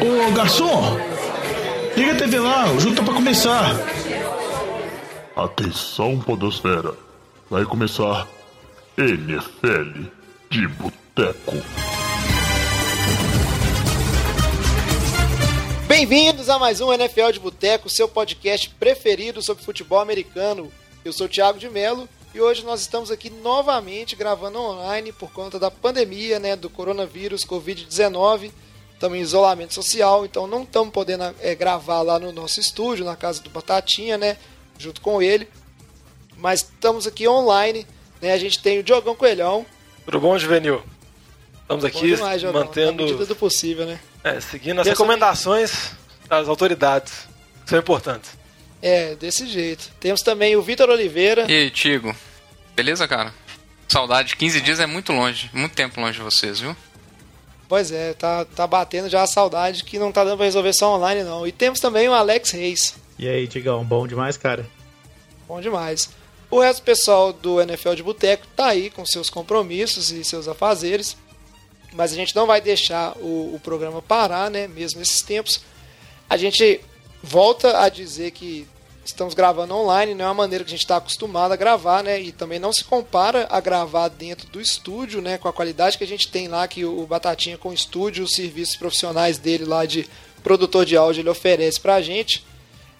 Ô garçom, liga a TV lá, o jogo tá pra começar. Atenção, Podosfera. Vai começar NFL de Boteco. Bem-vindos a mais um NFL de Boteco, seu podcast preferido sobre futebol americano. Eu sou o Thiago de Melo e hoje nós estamos aqui novamente gravando online por conta da pandemia, né, do coronavírus Covid-19. Estamos em isolamento social, então não estamos podendo é, gravar lá no nosso estúdio, na casa do Batatinha, né, junto com ele. Mas estamos aqui online, né, a gente tem o Diogão Coelhão. Tudo bom, Juvenil? Estamos aqui demais, Diogão, mantendo... Na medida do possível, né? É, seguindo as recomendações das autoridades, que são importantes. É, desse jeito. Temos também o Vitor Oliveira. E aí, Tigo? Beleza, cara? Saudade, 15 dias é muito longe, muito tempo longe de vocês, viu? Pois é, tá, tá batendo já a saudade que não tá dando pra resolver só online, não. E temos também o Alex Reis. E aí, Tigão, bom demais, cara? Bom demais. O resto do pessoal do NFL de Boteco tá aí com seus compromissos e seus afazeres. Mas a gente não vai deixar o, o programa parar, né? Mesmo nesses tempos. A gente volta a dizer que estamos gravando online, não é uma maneira que a gente está acostumado a gravar, né? E também não se compara a gravar dentro do estúdio, né? Com a qualidade que a gente tem lá, que o Batatinha com o estúdio, os serviços profissionais dele lá de produtor de áudio, ele oferece pra gente.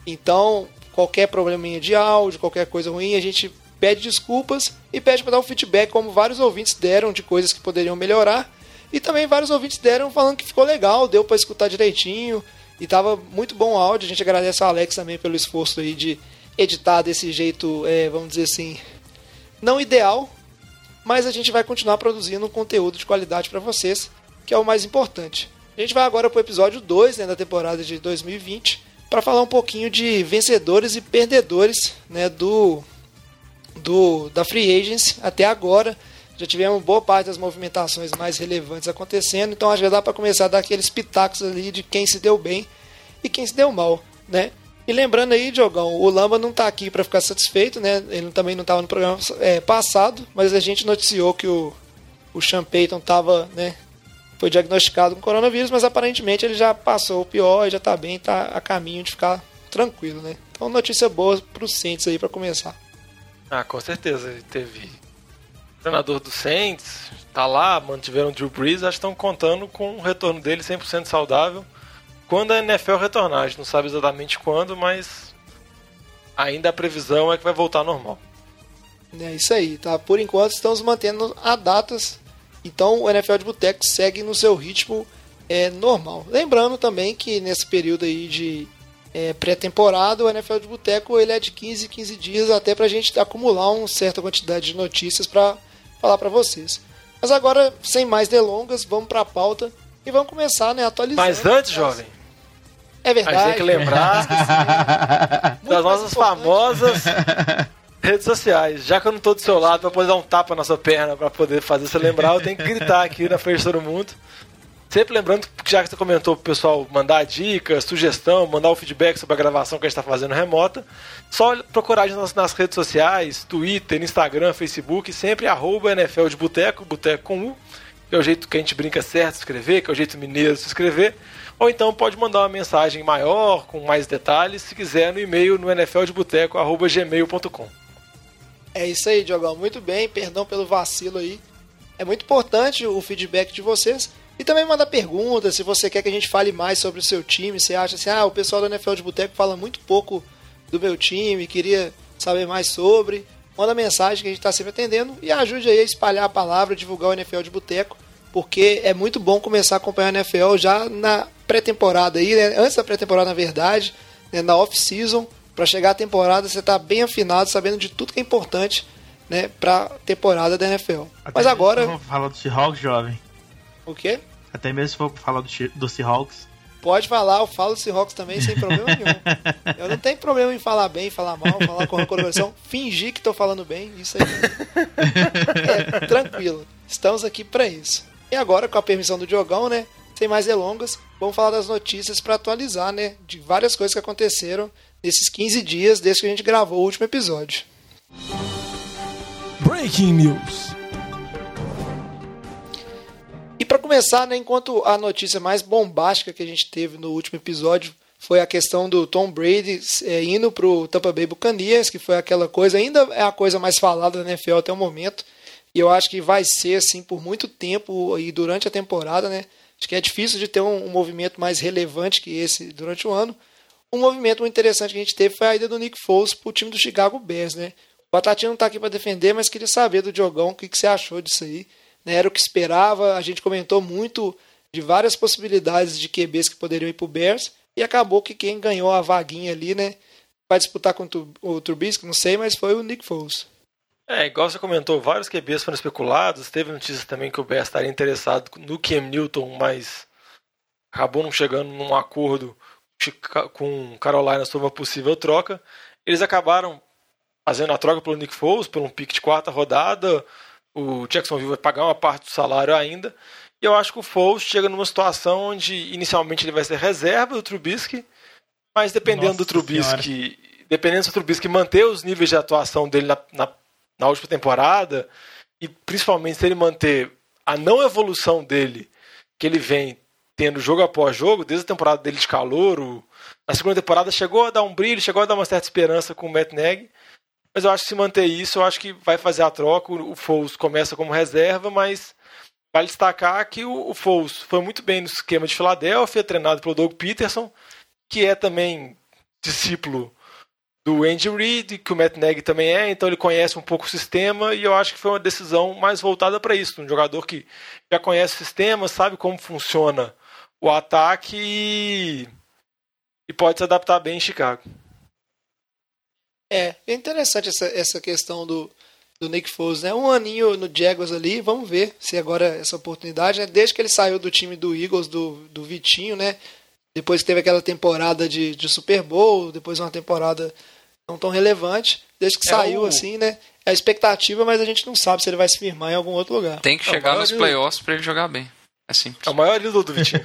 Então, qualquer probleminha de áudio, qualquer coisa ruim, a gente pede desculpas e pede para dar um feedback, como vários ouvintes deram de coisas que poderiam melhorar. E também vários ouvintes deram falando que ficou legal, deu para escutar direitinho. E tava muito bom o áudio. A gente agradece ao Alex também pelo esforço aí de editar desse jeito, é, vamos dizer assim, não ideal, mas a gente vai continuar produzindo conteúdo de qualidade para vocês, que é o mais importante. A gente vai agora para o episódio 2 né, da temporada de 2020 para falar um pouquinho de vencedores e perdedores né, do, do da Free Agency até agora. Já tivemos boa parte das movimentações mais relevantes acontecendo, então acho que dá para começar a dar aqueles pitacos ali de quem se deu bem e quem se deu mal, né? E lembrando aí, Diogão, o Lamba não está aqui para ficar satisfeito, né? Ele também não estava no programa é, passado, mas a gente noticiou que o, o Sean Payton estava, né? Foi diagnosticado com coronavírus, mas aparentemente ele já passou o pior já está bem, está a caminho de ficar tranquilo, né? Então notícia boa para os Saints aí para começar. Ah, com certeza. Teve treinador do Saints, tá lá, mantiveram o Drew Brees, acho que estão contando com o retorno dele 100% saudável. Quando a NFL retornar, a gente não sabe exatamente quando, mas ainda a previsão é que vai voltar normal. É isso aí, tá? Por enquanto estamos mantendo a datas, então o NFL de Boteco segue no seu ritmo é, normal. Lembrando também que nesse período aí de é, pré-temporada, o NFL de Boteco ele é de 15 15 dias até para a gente acumular uma certa quantidade de notícias para falar para vocês. Mas agora, sem mais delongas, vamos para a pauta e vamos começar, né, atualizando. Mas antes, jovem, é verdade. a gente tem que lembrar das nossas famosas redes sociais. Já que eu não tô do seu lado para poder dar um tapa na sua perna para poder fazer você lembrar, eu tenho que gritar aqui na frente de todo mundo. Sempre lembrando que já que você comentou pro pessoal mandar dica, sugestão, mandar o feedback sobre a gravação que a gente está fazendo remota, só procurar nas, nas redes sociais, Twitter, Instagram, Facebook, sempre arroba NFL de Boteco, Boteco com U, que é o jeito que a gente brinca certo de escrever, que é o jeito mineiro de se escrever. Ou então pode mandar uma mensagem maior, com mais detalhes, se quiser, no e-mail no nfldeboteco.gmail.com. É isso aí, Diogão. Muito bem, perdão pelo vacilo aí. É muito importante o feedback de vocês. E também manda perguntas, se você quer que a gente fale mais sobre o seu time, você acha assim, ah, o pessoal do NFL de Boteco fala muito pouco do meu time, queria saber mais sobre, manda mensagem que a gente está sempre atendendo e ajude aí a espalhar a palavra, divulgar o NFL de Boteco, porque é muito bom começar a acompanhar o NFL já na pré-temporada aí, né? antes da pré-temporada na verdade, né? na off-season, para chegar a temporada você tá bem afinado, sabendo de tudo que é importante né, para temporada da NFL. Até Mas agora... Vamos falar do Seahawks, jovem. O quê? Até mesmo se for falar do, do Seahawks. Pode falar, eu falo do Seahawks também sem problema nenhum. Eu não tenho problema em falar bem, falar mal, falar com conversão, fingir que estou falando bem, isso aí. É, tranquilo. Estamos aqui para isso. E agora, com a permissão do Diogão, né? Sem mais delongas, vamos falar das notícias para atualizar, né? De várias coisas que aconteceram nesses 15 dias desde que a gente gravou o último episódio. Breaking News. E para começar, né, enquanto a notícia mais bombástica que a gente teve no último episódio foi a questão do Tom Brady é, indo para o Tampa Bay Buccaneers, que foi aquela coisa, ainda é a coisa mais falada da NFL até o momento. E eu acho que vai ser assim por muito tempo e durante a temporada, né? Acho que é difícil de ter um, um movimento mais relevante que esse durante o ano. Um movimento muito interessante que a gente teve foi a ida do Nick Foles para o time do Chicago Bears, né? O Batatinha não está aqui para defender, mas queria saber do Diogão o que, que você achou disso aí. Né? Era o que esperava, a gente comentou muito de várias possibilidades de QBs que poderiam ir para o Bears, e acabou que quem ganhou a vaguinha ali, né? Vai disputar com o Trubisky, não sei, mas foi o Nick Foles. É, igual você comentou, vários QBs foram especulados. Teve notícias também que o Bears estaria interessado no Cam Newton, mas acabou não chegando num acordo com Carolina sobre uma possível troca. Eles acabaram fazendo a troca pelo Nick Foles, por um pick de quarta rodada. O Jacksonville vai pagar uma parte do salário ainda. E eu acho que o Foles chega numa situação onde inicialmente ele vai ser reserva do Trubisky, mas dependendo Nossa do Trubisky, senhora. dependendo se o Trubisky manter os níveis de atuação dele na, na, na última temporada, e principalmente se ele manter a não evolução dele, que ele vem tendo jogo após jogo, desde a temporada dele de calor, na segunda temporada chegou a dar um brilho, chegou a dar uma certa esperança com o Matt Nagy, mas eu acho que se manter isso, eu acho que vai fazer a troca, o Foles começa como reserva, mas Vale destacar que o, o foi muito bem no esquema de Filadélfia, treinado pelo Doug Peterson, que é também discípulo do Andy Reid, que o Matt Nagy também é, então ele conhece um pouco o sistema e eu acho que foi uma decisão mais voltada para isso, um jogador que já conhece o sistema, sabe como funciona o ataque e, e pode se adaptar bem em Chicago. É, é interessante essa, essa questão do, do Nick Foles, né? Um aninho no Jaguars ali, vamos ver se agora essa oportunidade, né? Desde que ele saiu do time do Eagles, do, do Vitinho, né? Depois que teve aquela temporada de, de Super Bowl, depois uma temporada não tão relevante, desde que é saiu, o... assim, né? É a expectativa, mas a gente não sabe se ele vai se firmar em algum outro lugar. Tem que é chegar nos playoffs para ele jogar bem. É simples. É o maior ídolo do Vitinho.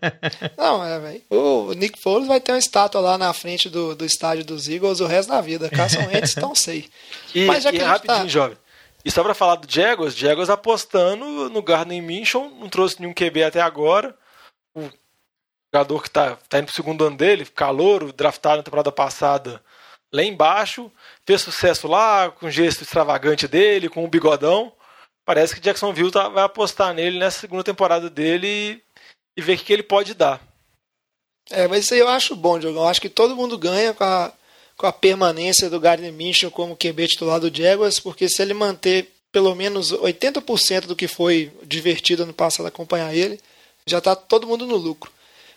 Não, é, velho. O Nick Foles vai ter uma estátua lá na frente do, do estádio dos Eagles o resto da vida. Carson Wentz, então sei. E, Mas já que e rapidinho, tá... jovem. E só pra falar do Jaguars, Jaguars apostando no Gardner Minshew, não trouxe nenhum QB até agora. O jogador que tá, tá indo pro segundo ano dele, calor, draftado na temporada passada lá embaixo, fez sucesso lá, com o gesto extravagante dele, com o bigodão parece que Jacksonville tá, vai apostar nele nessa segunda temporada dele e, e ver o que, que ele pode dar. É, mas isso aí eu acho bom, Diogão. Eu acho que todo mundo ganha com a, com a permanência do Gardner Minshew como QB titular do Jaguars, porque se ele manter pelo menos 80% do que foi divertido ano passado acompanhar ele, já está todo mundo no lucro.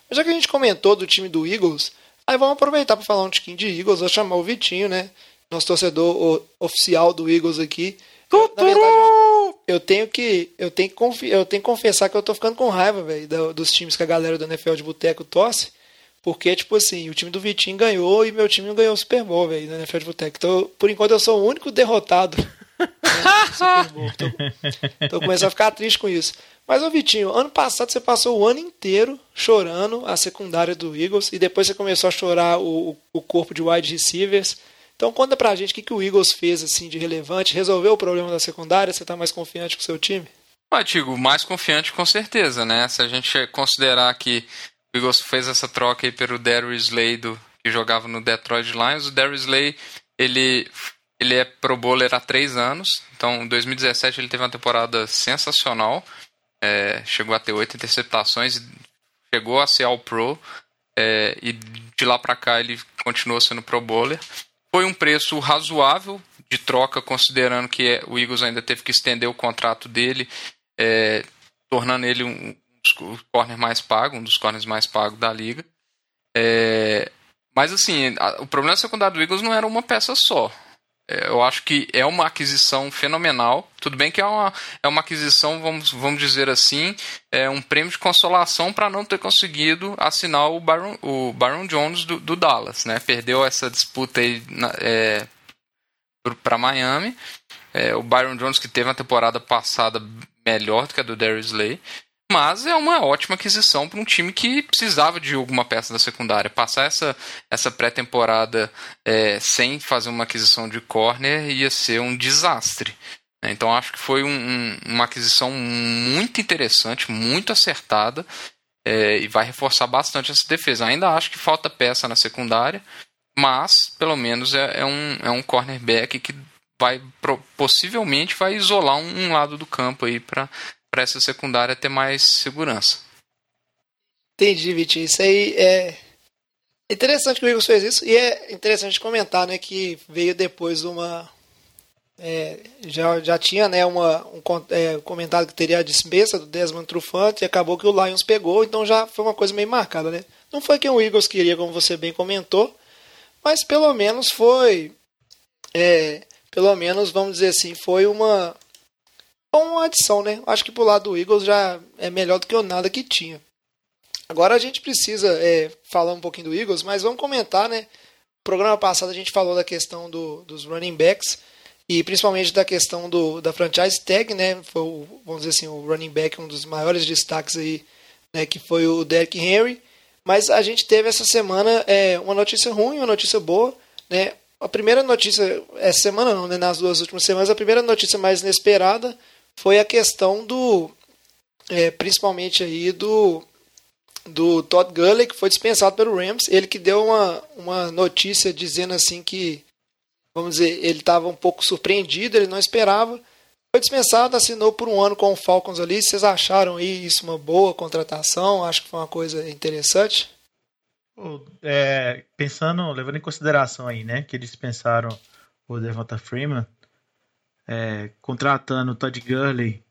Mas já que a gente comentou do time do Eagles, aí vamos aproveitar para falar um tiquinho de Eagles, vou chamar o Vitinho, né? Nosso torcedor oficial do Eagles aqui. Verdade, eu tenho que eu tenho que, eu tenho que confessar que eu tô ficando com raiva, velho, dos times que a galera do NFL de boteco torce. Porque, tipo assim, o time do Vitinho ganhou e meu time não ganhou o Super Bowl, velho, na NFL de boteco. Então, por enquanto, eu sou o único derrotado. Né, Super Bowl. Tô, tô começando a ficar triste com isso. Mas, ô Vitinho, ano passado você passou o ano inteiro chorando a secundária do Eagles e depois você começou a chorar o, o corpo de wide receivers. Então conta pra gente o que, que o Eagles fez assim de relevante, resolveu o problema da secundária, você tá mais confiante com o seu time? Ah, digo, mais confiante com certeza, né? Se a gente considerar que o Eagles fez essa troca aí pelo Darius Slay do, que jogava no Detroit Lions, o Darius Slay, ele, ele é pro bowler há três anos, então em 2017 ele teve uma temporada sensacional, é, chegou a ter oito interceptações, chegou a ser All-Pro, é, e de lá para cá ele continuou sendo pro bowler. Foi um preço razoável de troca, considerando que o Eagles ainda teve que estender o contrato dele, é, tornando ele um dos corners mais pagos, um dos corners mais pagos da liga. É, mas assim, a, o problema secundário do Eagles não era uma peça só. É, eu acho que é uma aquisição fenomenal. Tudo bem que é uma, é uma aquisição, vamos, vamos dizer assim, é um prêmio de consolação para não ter conseguido assinar o Byron, o Byron Jones do, do Dallas. Né? Perdeu essa disputa é, para Miami. É, o Byron Jones que teve uma temporada passada melhor do que a do Darius Slay. Mas é uma ótima aquisição para um time que precisava de alguma peça da secundária. Passar essa, essa pré-temporada é, sem fazer uma aquisição de corner ia ser um desastre. Então acho que foi um, um, uma aquisição muito interessante, muito acertada é, e vai reforçar bastante essa defesa. Ainda acho que falta peça na secundária, mas pelo menos é, é um, é um cornerback que vai possivelmente vai isolar um, um lado do campo aí para essa secundária ter mais segurança. Entendi, Vitinho. Isso aí é interessante que o Eagles fez isso e é interessante comentar, né, que veio depois uma é, já, já tinha né, uma, um é, comentado que teria a dispensa do Desmond Trufant e acabou que o Lions pegou, então já foi uma coisa meio marcada. Né? Não foi quem o Eagles queria, como você bem comentou, mas pelo menos foi. É, pelo menos, vamos dizer assim, foi uma, uma adição. Né? Acho que pro lado do Eagles já é melhor do que o nada que tinha. Agora a gente precisa é, falar um pouquinho do Eagles, mas vamos comentar, né? No programa passado a gente falou da questão do, dos running backs e principalmente da questão do, da franchise tag, né? Foi, o, vamos dizer assim, o running back, um dos maiores destaques aí, né? Que foi o Derrick Henry. Mas a gente teve essa semana é, uma notícia ruim, uma notícia boa, né? A primeira notícia, essa semana não, né? Nas duas últimas semanas, a primeira notícia mais inesperada foi a questão do, é, principalmente aí do do Todd Gurley, que foi dispensado pelo Rams. Ele que deu uma, uma notícia dizendo assim que vamos dizer, ele estava um pouco surpreendido, ele não esperava. Foi dispensado, assinou por um ano com o Falcons ali. Vocês acharam aí isso uma boa contratação? Acho que foi uma coisa interessante. É, pensando, levando em consideração aí, né, que eles dispensaram o Devonta Freeman, é, contratando o Todd Gurley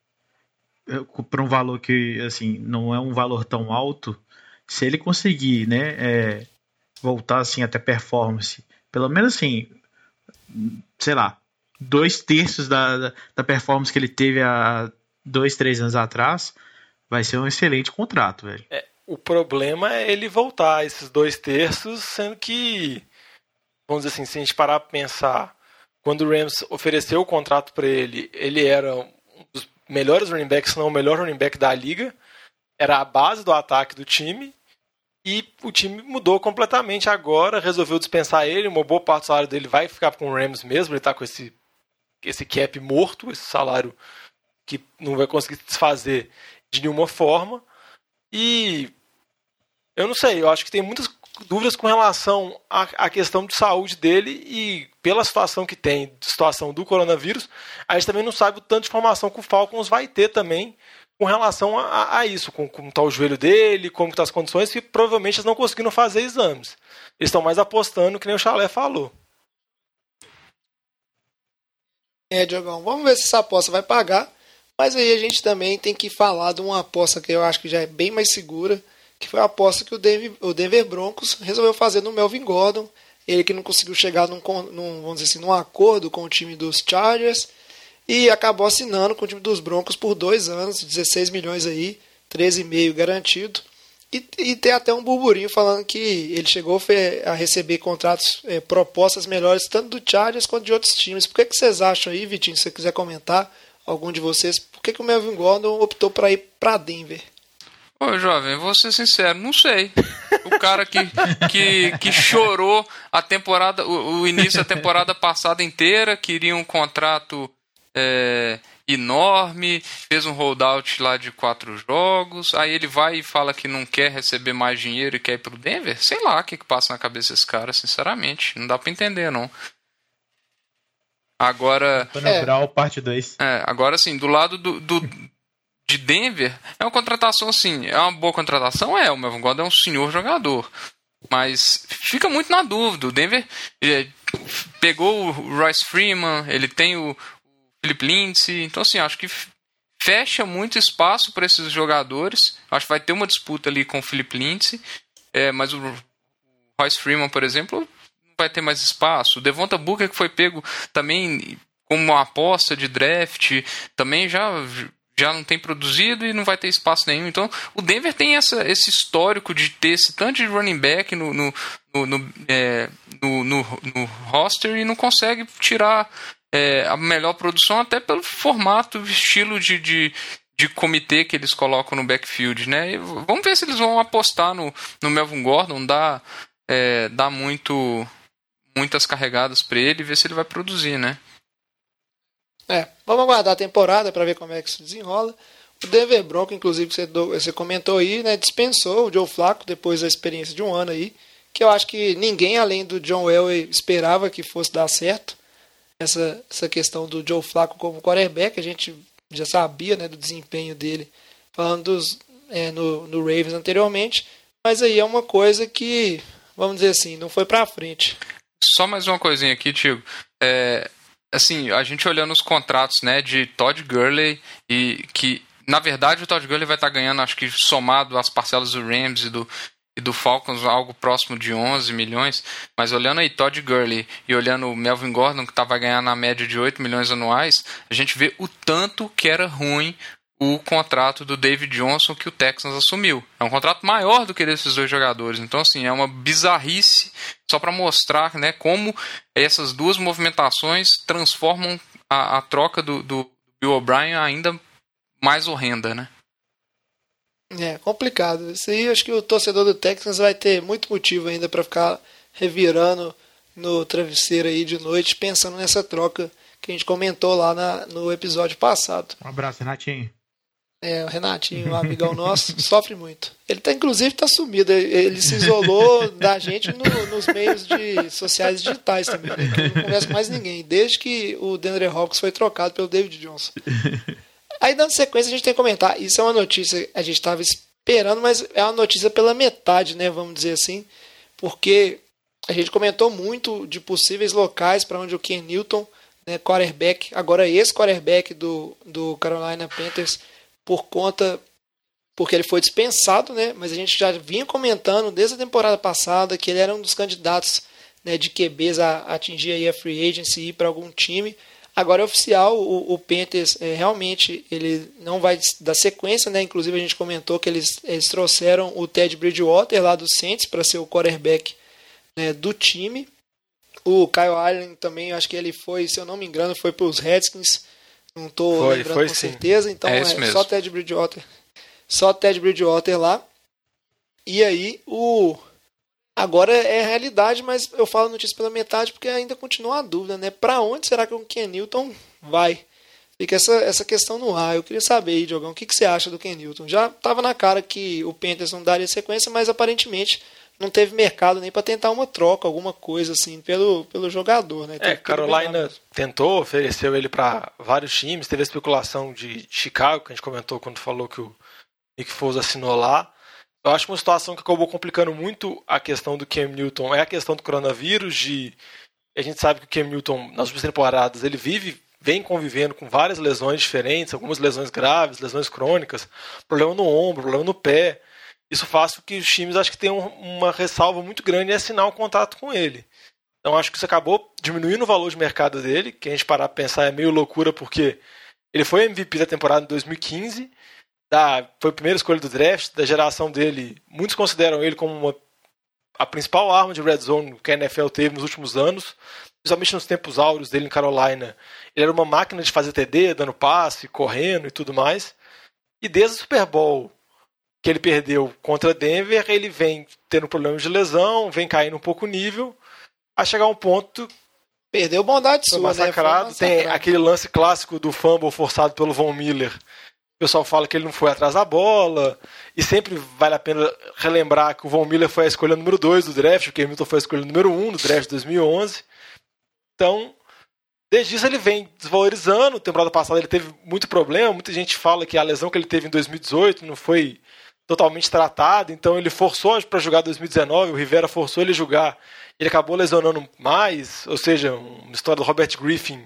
é, por um valor que, assim, não é um valor tão alto, se ele conseguir, né, é, voltar, assim, até performance, pelo menos, assim, sei lá, dois terços da, da performance que ele teve há dois, três anos atrás, vai ser um excelente contrato, velho. É, o problema é ele voltar esses dois terços, sendo que, vamos dizer assim, se a gente parar para pensar, quando o Rams ofereceu o contrato para ele, ele era um dos melhores running backs, se não o melhor running back da liga, era a base do ataque do time, e o time mudou completamente agora, resolveu dispensar ele, uma boa parte do salário dele vai ficar com o Rams mesmo, ele está com esse, esse cap morto, esse salário que não vai conseguir desfazer de nenhuma forma. E eu não sei, eu acho que tem muitas dúvidas com relação à, à questão de saúde dele e pela situação que tem, situação do coronavírus, a gente também não sabe o tanto de informação que o Falcons vai ter também com relação a, a isso, com como está o joelho dele, como estão tá as condições, que provavelmente eles não conseguiram fazer exames. Eles estão mais apostando, que nem o Chalé falou. É, Diogão, vamos ver se essa aposta vai pagar. Mas aí a gente também tem que falar de uma aposta que eu acho que já é bem mais segura, que foi a aposta que o Denver, o Denver Broncos resolveu fazer no Melvin Gordon. Ele que não conseguiu chegar num, num, vamos dizer assim, num acordo com o time dos Chargers e acabou assinando com o time dos Broncos por dois anos, 16 milhões aí, 13,5 garantido. E, e, tem até um burburinho falando que ele chegou a receber contratos, é, propostas melhores tanto do Chargers quanto de outros times. Por que, que vocês acham aí, Vitinho, se você quiser comentar, algum de vocês, por que, que o Melvin Gordon optou para ir para Denver? Ô, jovem, vou ser sincero, não sei. O cara que, que, que chorou a temporada, o, o início da temporada passada inteira, queria um contrato é, enorme, fez um holdout lá de quatro jogos, aí ele vai e fala que não quer receber mais dinheiro e quer ir pro Denver? Sei lá o que, que passa na cabeça desse cara, sinceramente. Não dá para entender, não. Agora. É. parte 2. É, agora sim, do lado do, do, de Denver, é uma contratação assim. É uma boa contratação? É, o Melvin Gordon é um senhor jogador. Mas fica muito na dúvida. O Denver é, pegou o Royce Freeman, ele tem o, Philip Lindsay. Então, assim, acho que fecha muito espaço para esses jogadores. Acho que vai ter uma disputa ali com o Philip Lindsay. É, mas o Royce Freeman, por exemplo, não vai ter mais espaço. O Devonta Booker, que foi pego também como uma aposta de draft, também já já não tem produzido e não vai ter espaço nenhum. Então, o Denver tem essa, esse histórico de ter esse tanto de running back no, no, no, no, é, no, no, no roster e não consegue tirar é, a melhor produção até pelo formato, estilo de, de, de comitê que eles colocam no backfield, né? E vamos ver se eles vão apostar no, no Melvin Gordon, dar, é, muito, muitas carregadas para ele e ver se ele vai produzir, né? É, Vamos aguardar a temporada para ver como é que se desenrola. O Denver Bronco, inclusive, você, você comentou aí, né, dispensou o Joe Flacco depois da experiência de um ano aí, que eu acho que ninguém além do John Elway esperava que fosse dar certo. Essa, essa questão do Joe Flacco como quarterback, a gente já sabia né, do desempenho dele, falando dos, é, no, no Ravens anteriormente, mas aí é uma coisa que, vamos dizer assim, não foi para frente. Só mais uma coisinha aqui, Tiago. É, assim, a gente olhando os contratos, né, de Todd Gurley e que na verdade o Todd Gurley vai estar tá ganhando, acho que somado as parcelas do Rams e do e do Falcons algo próximo de 11 milhões, mas olhando aí Todd Gurley e olhando o Melvin Gordon que estava ganhando na média de 8 milhões anuais, a gente vê o tanto que era ruim o contrato do David Johnson que o Texans assumiu. É um contrato maior do que desses dois jogadores. Então, assim, é uma bizarrice só para mostrar né, como essas duas movimentações transformam a, a troca do, do Bill O'Brien ainda mais horrenda, né? É complicado. Isso aí acho que o torcedor do Texans vai ter muito motivo ainda para ficar revirando no travesseiro aí de noite, pensando nessa troca que a gente comentou lá na, no episódio passado. Um abraço, Renatinho. É, o Renatinho, um amigão nosso, sofre muito. Ele tá, inclusive está sumido. Ele se isolou da gente no, nos meios de sociais digitais também. Né? Não conversa mais ninguém, desde que o Deandre Hawkins foi trocado pelo David Johnson. Aí, dando sequência, a gente tem que comentar. Isso é uma notícia a gente estava esperando, mas é uma notícia pela metade, né? Vamos dizer assim. Porque a gente comentou muito de possíveis locais para onde o Ken Newton, né, quarterback, agora esse quarterback do, do Carolina Panthers, por conta porque ele foi dispensado, né? Mas a gente já vinha comentando desde a temporada passada que ele era um dos candidatos né, de QBs a, atingir aí a free agency e ir para algum time. Agora é oficial, o, o Panthers é, realmente ele não vai dar sequência, né? Inclusive a gente comentou que eles, eles trouxeram o Ted Bridgewater lá do Saints para ser o quarterback né, do time. O Kyle Allen também, acho que ele foi, se eu não me engano, foi para os Redskins. Não estou lembrando foi, com sim. certeza. Então é, é só Ted Bridgewater. Só Ted Bridgewater lá. E aí o. Agora é realidade, mas eu falo notícia pela metade porque ainda continua a dúvida, né? Para onde será que o Ken Newton vai? Fica essa, essa questão no ar. Eu queria saber aí, Diogão, o que, que você acha do Ken Newton? Já estava na cara que o Panthers não daria sequência, mas aparentemente não teve mercado nem para tentar uma troca, alguma coisa assim, pelo, pelo jogador, né? É, Carolina tentou, ofereceu ele para vários times, teve a especulação de Chicago, que a gente comentou quando falou que o Nick Foles assinou lá. Eu acho que uma situação que acabou complicando muito a questão do Cam Newton é a questão do coronavírus, de a gente sabe que o Cam Newton, nas últimas temporadas, ele vive, vem convivendo com várias lesões diferentes, algumas lesões graves, lesões crônicas, problema no ombro, problema no pé. Isso faz com que os times acho que tenham uma ressalva muito grande em assinar um contrato com ele. Então acho que isso acabou diminuindo o valor de mercado dele, que a gente parar para pensar é meio loucura, porque ele foi MVP da temporada em 2015, da, foi a primeira escolha do draft, da geração dele. Muitos consideram ele como uma, a principal arma de red zone que a NFL teve nos últimos anos, principalmente nos tempos áureos dele em Carolina. Ele era uma máquina de fazer TD, dando passe, correndo e tudo mais. E desde o Super Bowl que ele perdeu contra Denver, ele vem tendo problemas de lesão, vem caindo um pouco o nível, a chegar a um ponto. Perdeu bondade sua, massacrado. né? Tem aquele lance clássico do fumble forçado pelo Von Miller. O pessoal fala que ele não foi atrás da bola. E sempre vale a pena relembrar que o Von Miller foi a escolha número 2 do draft, o Hamilton foi a escolha número 1 um do draft de 2011. Então, desde isso ele vem desvalorizando. Temporada passada ele teve muito problema. Muita gente fala que a lesão que ele teve em 2018 não foi totalmente tratado, então ele forçou para jogar 2019, o Rivera forçou ele a jogar, ele acabou lesionando mais, ou seja, uma história do Robert Griffin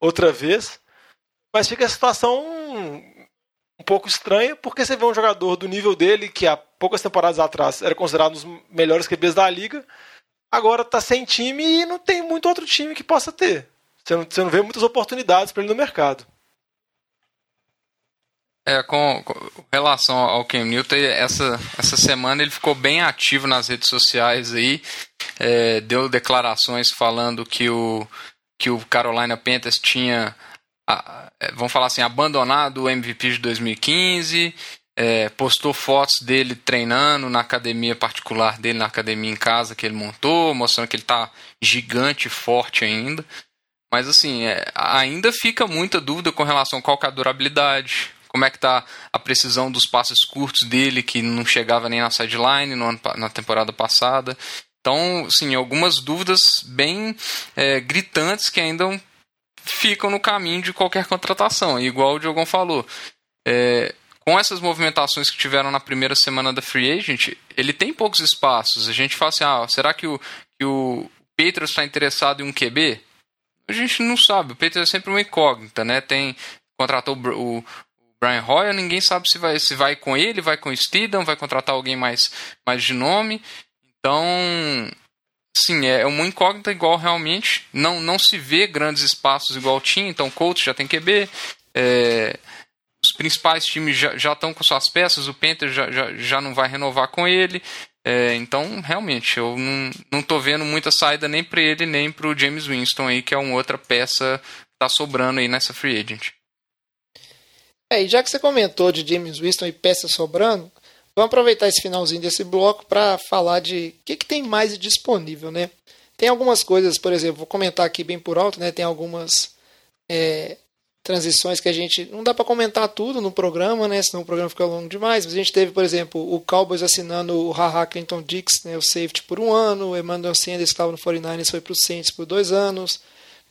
outra vez. Mas fica a situação um pouco estranha, porque você vê um jogador do nível dele, que há poucas temporadas atrás era considerado um dos melhores QBs da liga, agora está sem time e não tem muito outro time que possa ter. Você não, você não vê muitas oportunidades para ele no mercado. É, com, com, relação ao Cam Newton, essa, essa semana ele ficou bem ativo nas redes sociais aí, é, deu declarações falando que o, que o Carolina Panthers tinha, é, vamos falar assim, abandonado o MVP de 2015, é, postou fotos dele treinando na academia particular dele, na academia em casa que ele montou, mostrando que ele está gigante forte ainda. Mas assim, é, ainda fica muita dúvida com relação a qual é a durabilidade, como é que tá a precisão dos passes curtos dele, que não chegava nem na sideline no, na temporada passada. Então, sim, algumas dúvidas bem é, gritantes que ainda ficam no caminho de qualquer contratação. Igual o Diogão falou, é, com essas movimentações que tiveram na primeira semana da Free Agent, ele tem poucos espaços. A gente fala assim, ah, será que o, que o Patriots está interessado em um QB? A gente não sabe, o Patriots é sempre uma incógnita, né? Tem, contratou o Brian Hoyer, ninguém sabe se vai, se vai com ele, vai com o Steedham, vai contratar alguém mais, mais de nome. Então, sim, é uma incógnita igual realmente. Não, não se vê grandes espaços igual tinha, então Colts já tem QB. É, os principais times já, já estão com suas peças, o Panther já, já, já não vai renovar com ele. É, então, realmente, eu não, não vendo muita saída nem para ele, nem para o James Winston aí, que é uma outra peça que tá sobrando aí nessa free agent. É, e já que você comentou de James Winston e peças sobrando, vamos aproveitar esse finalzinho desse bloco para falar de o que, que tem mais disponível, né? Tem algumas coisas, por exemplo, vou comentar aqui bem por alto, né? Tem algumas é, transições que a gente. Não dá para comentar tudo no programa, né? Senão o programa fica longo demais. Mas a gente teve, por exemplo, o Cowboys assinando o Haha Clinton Dix, né, o safety, por um ano. O Emmanuel Sanders, que estava no 49ers, foi para o Saints por dois anos.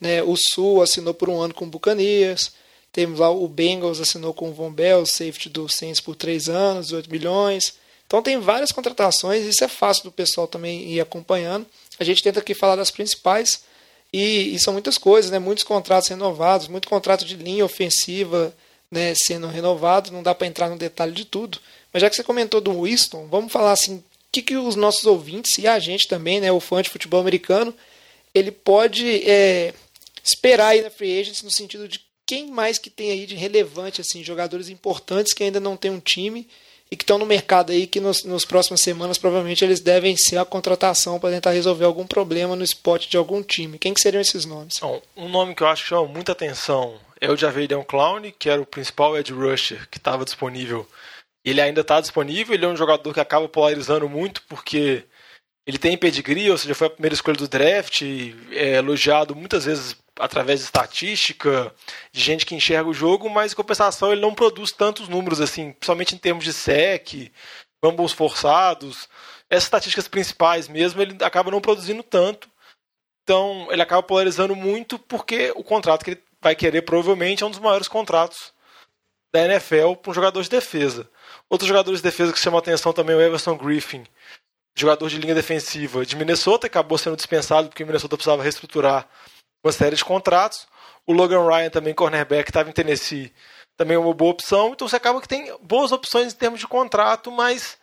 Né, o Sul assinou por um ano com o Buccaneers. Temos lá o Bengals assinou com o Von Bell, safety do Saints por três anos, 8 milhões. Então tem várias contratações, isso é fácil do pessoal também ir acompanhando. A gente tenta aqui falar das principais. E, e, são muitas coisas, né? muitos contratos renovados, muito contrato de linha ofensiva né, sendo renovado, não dá para entrar no detalhe de tudo. Mas já que você comentou do Winston, vamos falar assim, o que, que os nossos ouvintes e a gente também, né, o fã de futebol americano, ele pode é, esperar aí na Free Agents no sentido de quem mais que tem aí de relevante, assim, jogadores importantes que ainda não tem um time e que estão no mercado aí que nos, nos próximas semanas provavelmente eles devem ser a contratação para tentar resolver algum problema no spot de algum time. Quem que seriam esses nomes? Bom, um nome que eu acho que chama muita atenção é o Javadian Clown, que era o principal edge rusher que estava disponível. Ele ainda está disponível, ele é um jogador que acaba polarizando muito porque ele tem pedigree, ou seja, foi a primeira escolha do draft, é elogiado muitas vezes através de estatística, de gente que enxerga o jogo, mas em compensação ele não produz tantos números assim, principalmente em termos de sec, fumbles forçados, essas estatísticas principais mesmo, ele acaba não produzindo tanto. Então, ele acaba polarizando muito porque o contrato que ele vai querer provavelmente é um dos maiores contratos da NFL para um jogador de defesa. Outros jogadores de defesa que chamam a atenção também é o Everson Griffin, jogador de linha defensiva de Minnesota, acabou sendo dispensado porque o Minnesota precisava reestruturar uma série de contratos. O Logan Ryan também, cornerback, estava em Tennessee, também é uma boa opção. Então você acaba que tem boas opções em termos de contrato, mas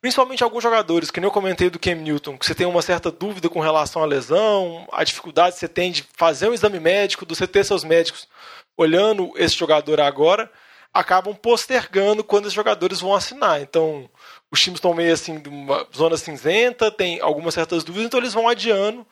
principalmente alguns jogadores, que nem eu comentei do Cam Newton, que você tem uma certa dúvida com relação à lesão, a dificuldade que você tem de fazer um exame médico, de você ter seus médicos olhando esse jogador agora, acabam postergando quando os jogadores vão assinar. Então, os times estão meio assim, de uma zona cinzenta, tem algumas certas dúvidas, então eles vão adiando